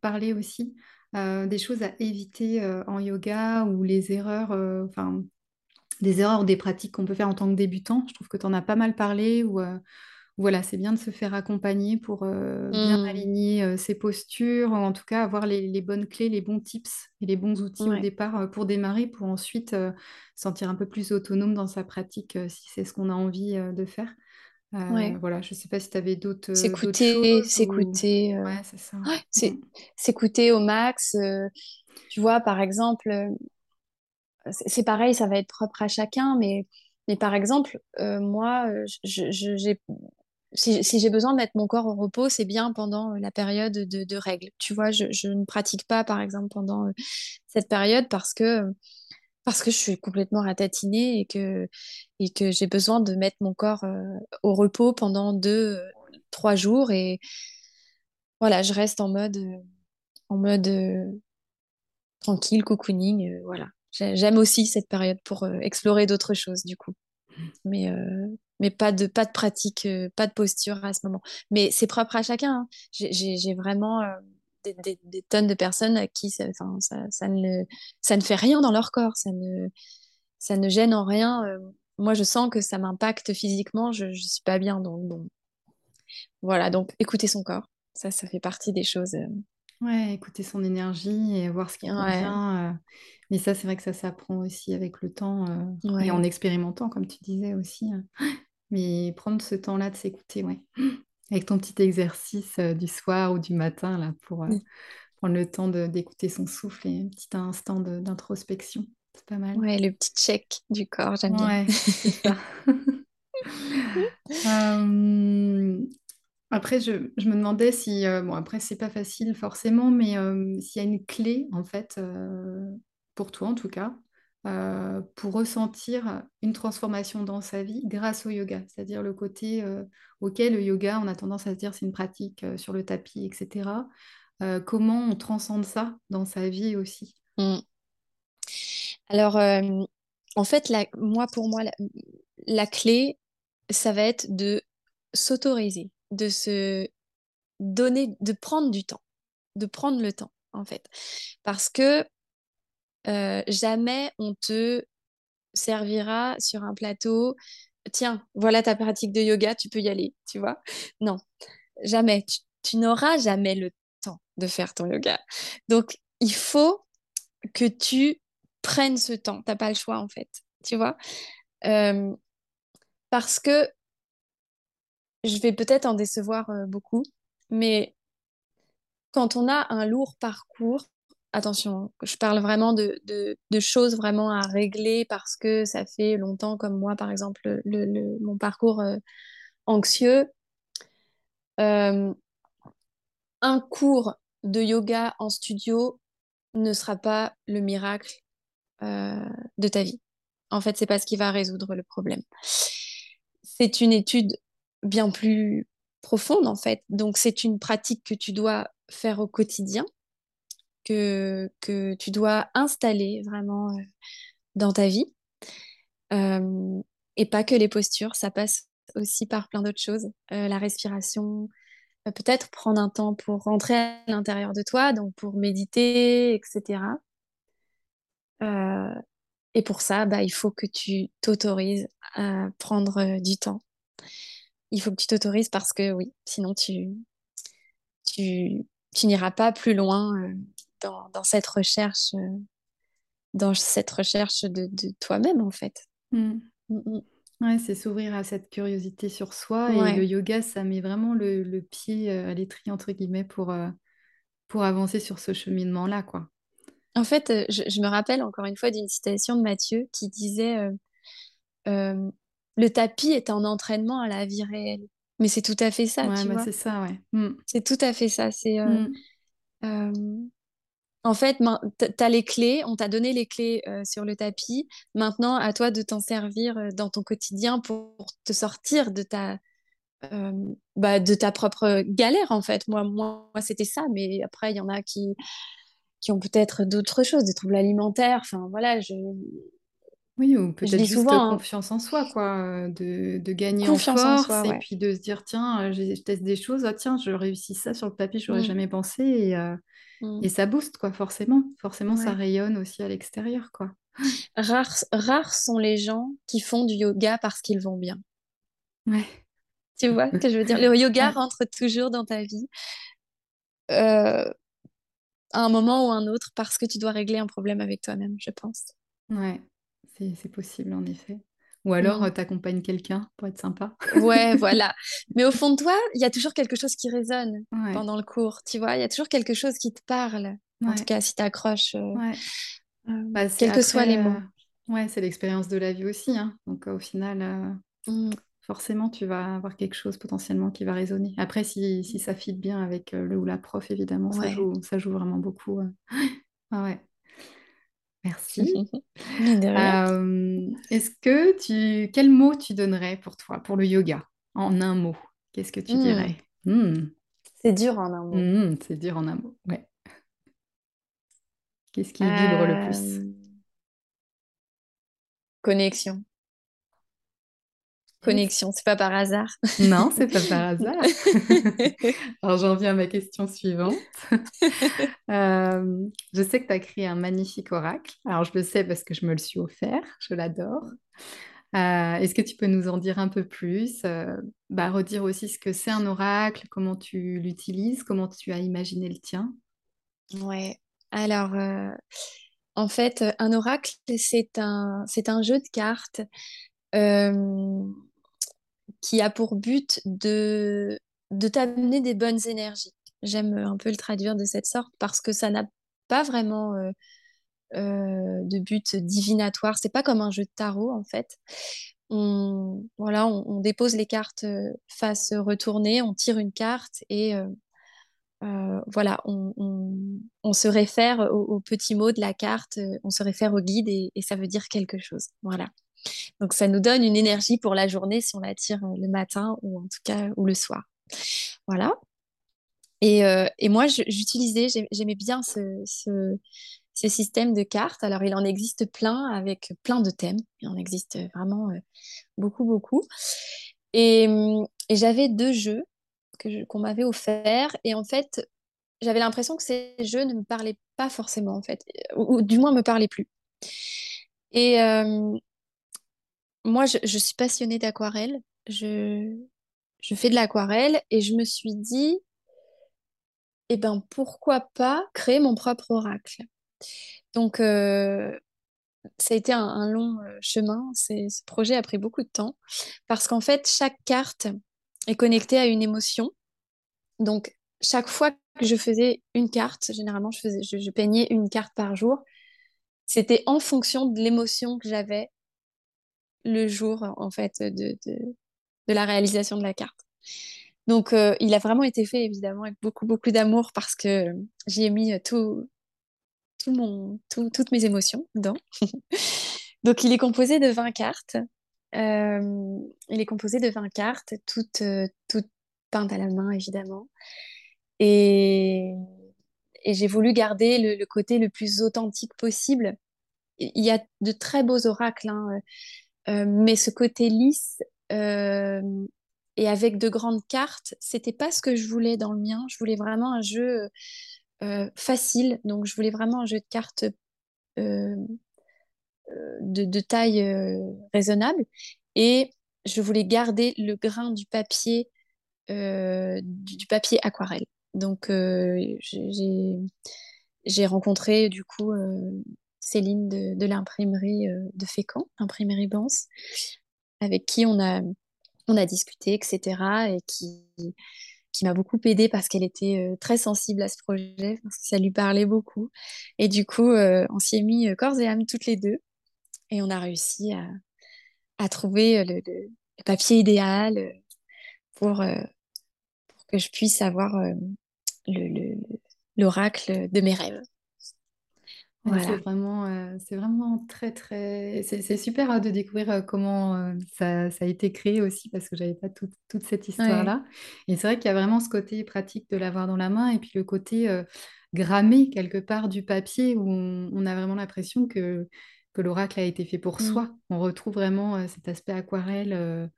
parlé aussi, euh, des choses à éviter euh, en yoga ou les erreurs, enfin, des erreurs ou des pratiques qu'on peut faire en tant que débutant. Je trouve que tu en as pas mal parlé, ou voilà, c'est bien de se faire accompagner pour euh, bien mm. aligner euh, ses postures, ou en tout cas avoir les, les bonnes clés, les bons tips et les bons outils au départ euh, pour démarrer, pour ensuite se sentir un peu plus autonome dans sa pratique si c'est ce qu'on a envie de faire. Ouais. voilà, je ne sais pas si tu avais d'autres S'écouter, ou... s'écouter, Ouais, c'est ça. ouais, Mm. c'est- s'écouter au max. tu vois, par exemple, c'est pareil, ça va être propre à chacun, mais, mais par exemple, euh, moi, j'ai si, j'ai besoin de mettre mon corps au repos, c'est bien pendant euh, la période de, de règles. Tu vois, je, ne pratique pas, par exemple, pendant euh, cette période parce que, parce que je suis complètement ratatinée et que, et que j'ai besoin de mettre mon corps euh, au repos pendant deux, trois jours. Et voilà, je reste en mode, en mode tranquille, cocooning. voilà. J'ai- J'aime aussi cette période pour explorer d'autres choses, du coup. mais, mais pas de, pas de pratique, euh, pas de posture à ce moment. Mais c'est propre à chacun. hein. J'ai vraiment euh, des, des- des tonnes de personnes à qui ça, ça, ça ne, ça ne fait rien dans leur corps, ça ne, ça ne gêne en rien. euh. moi, je sens que ça m'impacte physiquement, je ne suis pas bien. Donc, bon, voilà, donc écouter son corps, ça, ça fait partie des choses. euh. Ouais, écouter son énergie et voir ce qui Ouais, euh. Mais ça, c'est vrai que ça s'apprend aussi avec le temps euh, et en expérimentant, comme tu disais aussi. Mais prendre ce temps-là de s'écouter, ouais. Avec ton petit exercice euh, du soir ou du matin, là, pour, euh, prendre le temps d'écouter son souffle et un petit instant d'introspection. C'est pas mal. Ouais, le petit check du corps, j'aime bien. ça. Euh, après, je, me demandais si, bon, après, c'est pas facile forcément, mais s'il y a une clé, en fait, pour toi en tout cas, pour ressentir une transformation dans sa vie grâce au yoga, c'est-à-dire le côté auquel le yoga, on a tendance à se dire c'est une pratique sur le tapis, etc. comment on transcende ça dans sa vie aussi? Mmh. Alors, en fait, moi, pour moi, la clé, ça va être de s'autoriser, de se donner, de prendre du temps, de prendre le temps, en fait. Parce que jamais on te servira sur un plateau, tiens, voilà ta pratique de yoga, tu peux y aller, tu vois? Non, jamais. Tu, n'auras jamais le temps de faire ton yoga. Donc, il faut que tu prennes ce temps. Tu n'as pas le choix, en fait, tu vois? Parce que je vais peut-être en décevoir beaucoup, mais quand on a un lourd parcours, attention, je parle vraiment de, choses vraiment à régler parce que ça fait longtemps, comme moi par exemple, mon parcours euh, anxieux. Euh, un cours de yoga en studio ne sera pas le miracle de ta vie. En fait, c'est pas ce qui va résoudre le problème c'est une étude bien plus profonde en fait. Donc c'est une pratique que tu dois faire au quotidien, que, que tu dois installer vraiment euh, dans ta vie. Euh, et pas que les postures, ça passe aussi par plein d'autres choses. Euh, la respiration, peut-être prendre un temps pour rentrer à l'intérieur de toi, donc pour méditer, etc. Et pour ça, bah, il faut que tu t'autorises à prendre du temps. Il faut que tu t'autorises parce que oui, sinon tu, tu, tu n'iras pas plus loin dans, dans, cette recherche, euh, dans cette recherche de, de toi-même en fait. Mmh. Ouais, c'est s'ouvrir à cette curiosité sur soi et le yoga, ça met vraiment le, le pied à l'étrier entre guillemets pour, pour avancer sur ce cheminement-là, quoi. En fait, euh, je, me rappelle encore une fois d'une citation de Mathieu qui disait euh, euh, Le tapis est un entraînement à la vie réelle. Mais c'est tout à fait ça, tu bah, c'est ça, ouais. Mmh. C'est tout à fait ça. C'est. En fait, tu as les clés, on t'a donné les clés sur le tapis. Maintenant, à toi de t'en servir dans ton quotidien pour te sortir de ta, bah, de ta propre galère, en fait. Moi, moi, moi c'était ça, mais après, il y en a qui, qui ont peut-être d'autres choses, des troubles alimentaires. Enfin, voilà, je. Oui, ou peut-être juste souvent, hein. confiance en soi, quoi, de, de gagner en force et puis de se dire tiens, euh, je teste des choses, ah, tiens, je réussis ça sur le tapis, je n'aurais mmh. jamais pensé et, euh, mmh. et, ça booste, quoi, forcément. Forcément, ça rayonne aussi à l'extérieur, quoi. Rares, rares sont les gens qui font du yoga parce qu'ils vont bien. Ouais. Tu vois ce que je veux dire? Le yoga rentre toujours dans ta vie. Euh, à un moment ou un autre parce que tu dois régler un problème avec toi-même, je pense. Ouais, c'est possible en effet. Ou alors, mm. euh, t'accompagnes quelqu'un pour être sympa. ouais, voilà. Mais au fond de toi, il y a toujours quelque chose qui résonne pendant le cours, tu vois? Il y a toujours quelque chose qui te parle. En tout cas, si tu accroches, euh, euh, bah, quels que soient les mots. ouais, c'est l'expérience de la vie aussi. Hein. Donc, au final, mm forcément, tu vas avoir quelque chose potentiellement qui va résonner. Après, si, ça fit bien avec euh, le ou la prof, évidemment, ça, joue, ça joue vraiment beaucoup. Ah ouais. Merci. Euh, est-ce que tu... Quel mot tu donnerais pour toi, pour le yoga, en un mot? Qu'est-ce que tu hmm. dirais? Hmm. C'est dur en un mot. Hmm, c'est dur en un mot, ouais. Qu'est-ce qui vibre le plus? Euh, Connexion. Connexion, c'est pas par hasard. Non, c'est pas par hasard. Alors j'en viens à ma question suivante. Euh, je sais que tu as créé un magnifique oracle. Alors je le sais parce que je me le suis offert, je l'adore. Euh, est-ce que tu peux nous en dire un peu plus euh, bah, Redire aussi ce que c'est un oracle, comment tu l'utilises, comment tu as imaginé le tien? Ouais, alors en fait, un oracle, c'est un, c'est un jeu de cartes qui a pour but de, t'amener des bonnes énergies. J'aime un peu le traduire de cette sorte parce que ça n'a pas vraiment euh, euh, de but divinatoire. C'est pas comme un jeu de tarot en fait. On, dépose les cartes euh, face retournée, on tire une carte et voilà, on, se réfère au, petit mot de la carte, on se réfère au guide et, et, ça veut dire quelque chose. Voilà. Donc ça nous donne une énergie pour la journée si on la tire le matin ou en tout cas ou le soir. Voilà. Et, euh, et moi, j'utilisais, j'aimais bien ce, ce, système de cartes. Alors, il en existe plein avec plein de thèmes. Il en existe vraiment euh, beaucoup, beaucoup. Et, et j'avais deux jeux qu'on m'avait offerts. Et en fait, j'avais l'impression que ces jeux ne me parlaient pas forcément, en fait, ou, du moins me parlaient plus. Et euh, moi, je, suis passionnée d'aquarelle. Je, je fais de l'aquarelle et je me suis dit, eh ben pourquoi pas créer mon propre oracle? Donc euh, ça a été un, long euh, chemin. ce projet a pris beaucoup de temps parce qu'en fait chaque carte est connectée à une émotion. Donc chaque fois que je faisais une carte, généralement je, faisais, je, peignais une carte par jour, c'était en fonction de l'émotion que j'avais le jour en fait de, de la réalisation de la carte. Donc, euh, il a vraiment été fait, évidemment, avec beaucoup, beaucoup d'amour parce que j'y ai mis tout, tout mon, toutes mes émotions dedans. Donc, il est composé de 20 cartes. Euh, il est composé de 20 cartes, toutes, toutes peintes à la main, évidemment. Et, et j'ai voulu garder le, côté le plus authentique possible. Il y a de très beaux oracles, hein, mais ce côté lisse, et avec de grandes cartes, c'était pas ce que je voulais dans le mien. Je voulais vraiment un jeu euh, facile, donc je voulais vraiment un jeu de cartes euh, euh, de, taille raisonnable et je voulais garder le grain du papier du, papier aquarelle. Donc j'ai rencontré du coup Céline de, l'imprimerie de Fécamp, imprimerie Bance, avec qui on a on a discuté, etc. Et qui, qui m'a beaucoup aidée parce qu'elle était euh, très sensible à ce projet, parce que ça lui parlait beaucoup. Et du coup, euh, on s'y est mis euh, corps et âme toutes les deux. Et on a réussi à, à trouver le, papier idéal pour, pour, que je puisse avoir l'oracle de mes rêves. C'est vraiment, euh, c'est vraiment très, très... C'est super hein, de découvrir euh, comment euh, ça, ça a été créé aussi, parce que j'avais pas toute cette histoire-là. Et c'est vrai qu'il y a vraiment ce côté pratique de l'avoir dans la main, et puis le côté grammé quelque part du papier, où on, a vraiment l'impression que, que l'oracle a été fait pour mmh. soi. On retrouve vraiment cet aspect aquarelle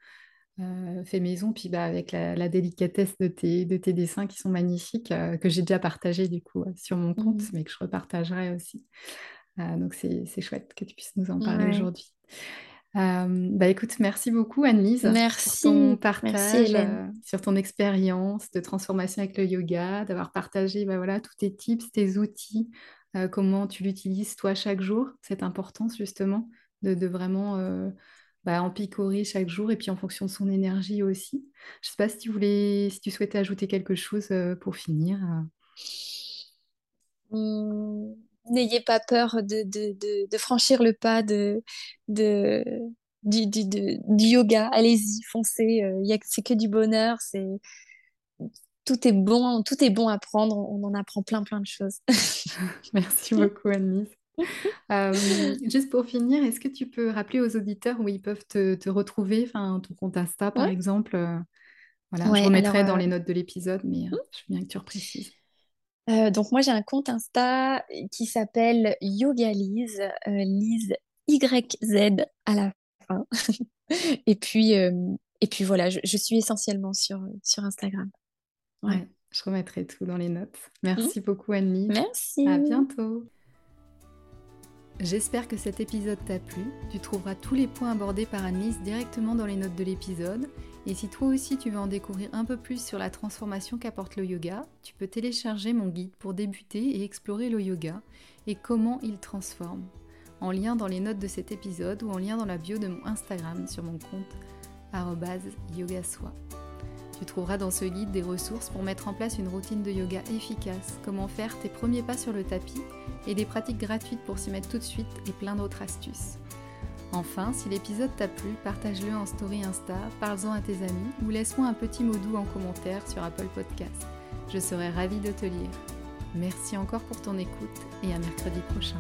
fait maison, puis bah, avec la, délicatesse de tes, de tes dessins qui sont magnifiques, que j'ai déjà partagé du coup sur mon compte, mmh. mais que je repartagerai aussi. donc c'est chouette que tu puisses nous en parler aujourd'hui. bah écoute, merci beaucoup Anne-Lise pour ton partage, sur ton expérience de transformation avec le yoga, d'avoir partagé bah, voilà, tous tes tips, tes outils, comment tu l'utilises toi chaque jour, cette importance justement de, de vraiment bah, en picorer chaque jour et puis en fonction de son énergie aussi. Je ne sais pas si tu voulais, si tu souhaitais ajouter quelque chose euh, pour finir. Mmh, n'ayez pas peur de, de, de, franchir le pas de, de, du, du, du yoga. Allez-y, foncez. Euh, c'est que du bonheur. C'est tout est bon, tout est bon à prendre. On en apprend plein, plein de choses. Merci beaucoup, Anne-Lise. Euh, juste pour finir, est-ce que tu peux rappeler aux auditeurs où ils peuvent te, retrouver, enfin ton compte Insta par exemple euh, Voilà, je remettrai dans les euh, notes de l'épisode, mais hmm? je veux bien que tu reprécises. donc moi j'ai un compte Insta qui s'appelle Yoga Lise, Lise YZ à la fin. et puis et puis voilà, je, suis essentiellement sur sur Instagram. Ouais. je remettrai tout dans les notes. Merci hmm? beaucoup Annie. Merci. À bientôt. J'espère que cet épisode t'a plu. Tu trouveras tous les points abordés par Annelise directement dans les notes de l'épisode. Et si toi aussi tu veux en découvrir un peu plus sur la transformation qu'apporte le yoga, tu peux télécharger mon guide pour débuter et explorer le yoga et comment il transforme. En lien dans les notes de cet épisode ou en lien dans la bio de mon Instagram sur mon compte yogasoi. Tu trouveras dans ce guide des ressources pour mettre en place une routine de yoga efficace, comment faire tes premiers pas sur le tapis et des pratiques gratuites pour s'y mettre tout de suite et plein d'autres astuces. Enfin, si l'épisode t'a plu, partage-le en story Insta, parle-en à tes amis ou laisse-moi un petit mot doux en commentaire sur Apple Podcast. Je serai ravie de te lire. Merci encore pour ton écoute et à mercredi prochain.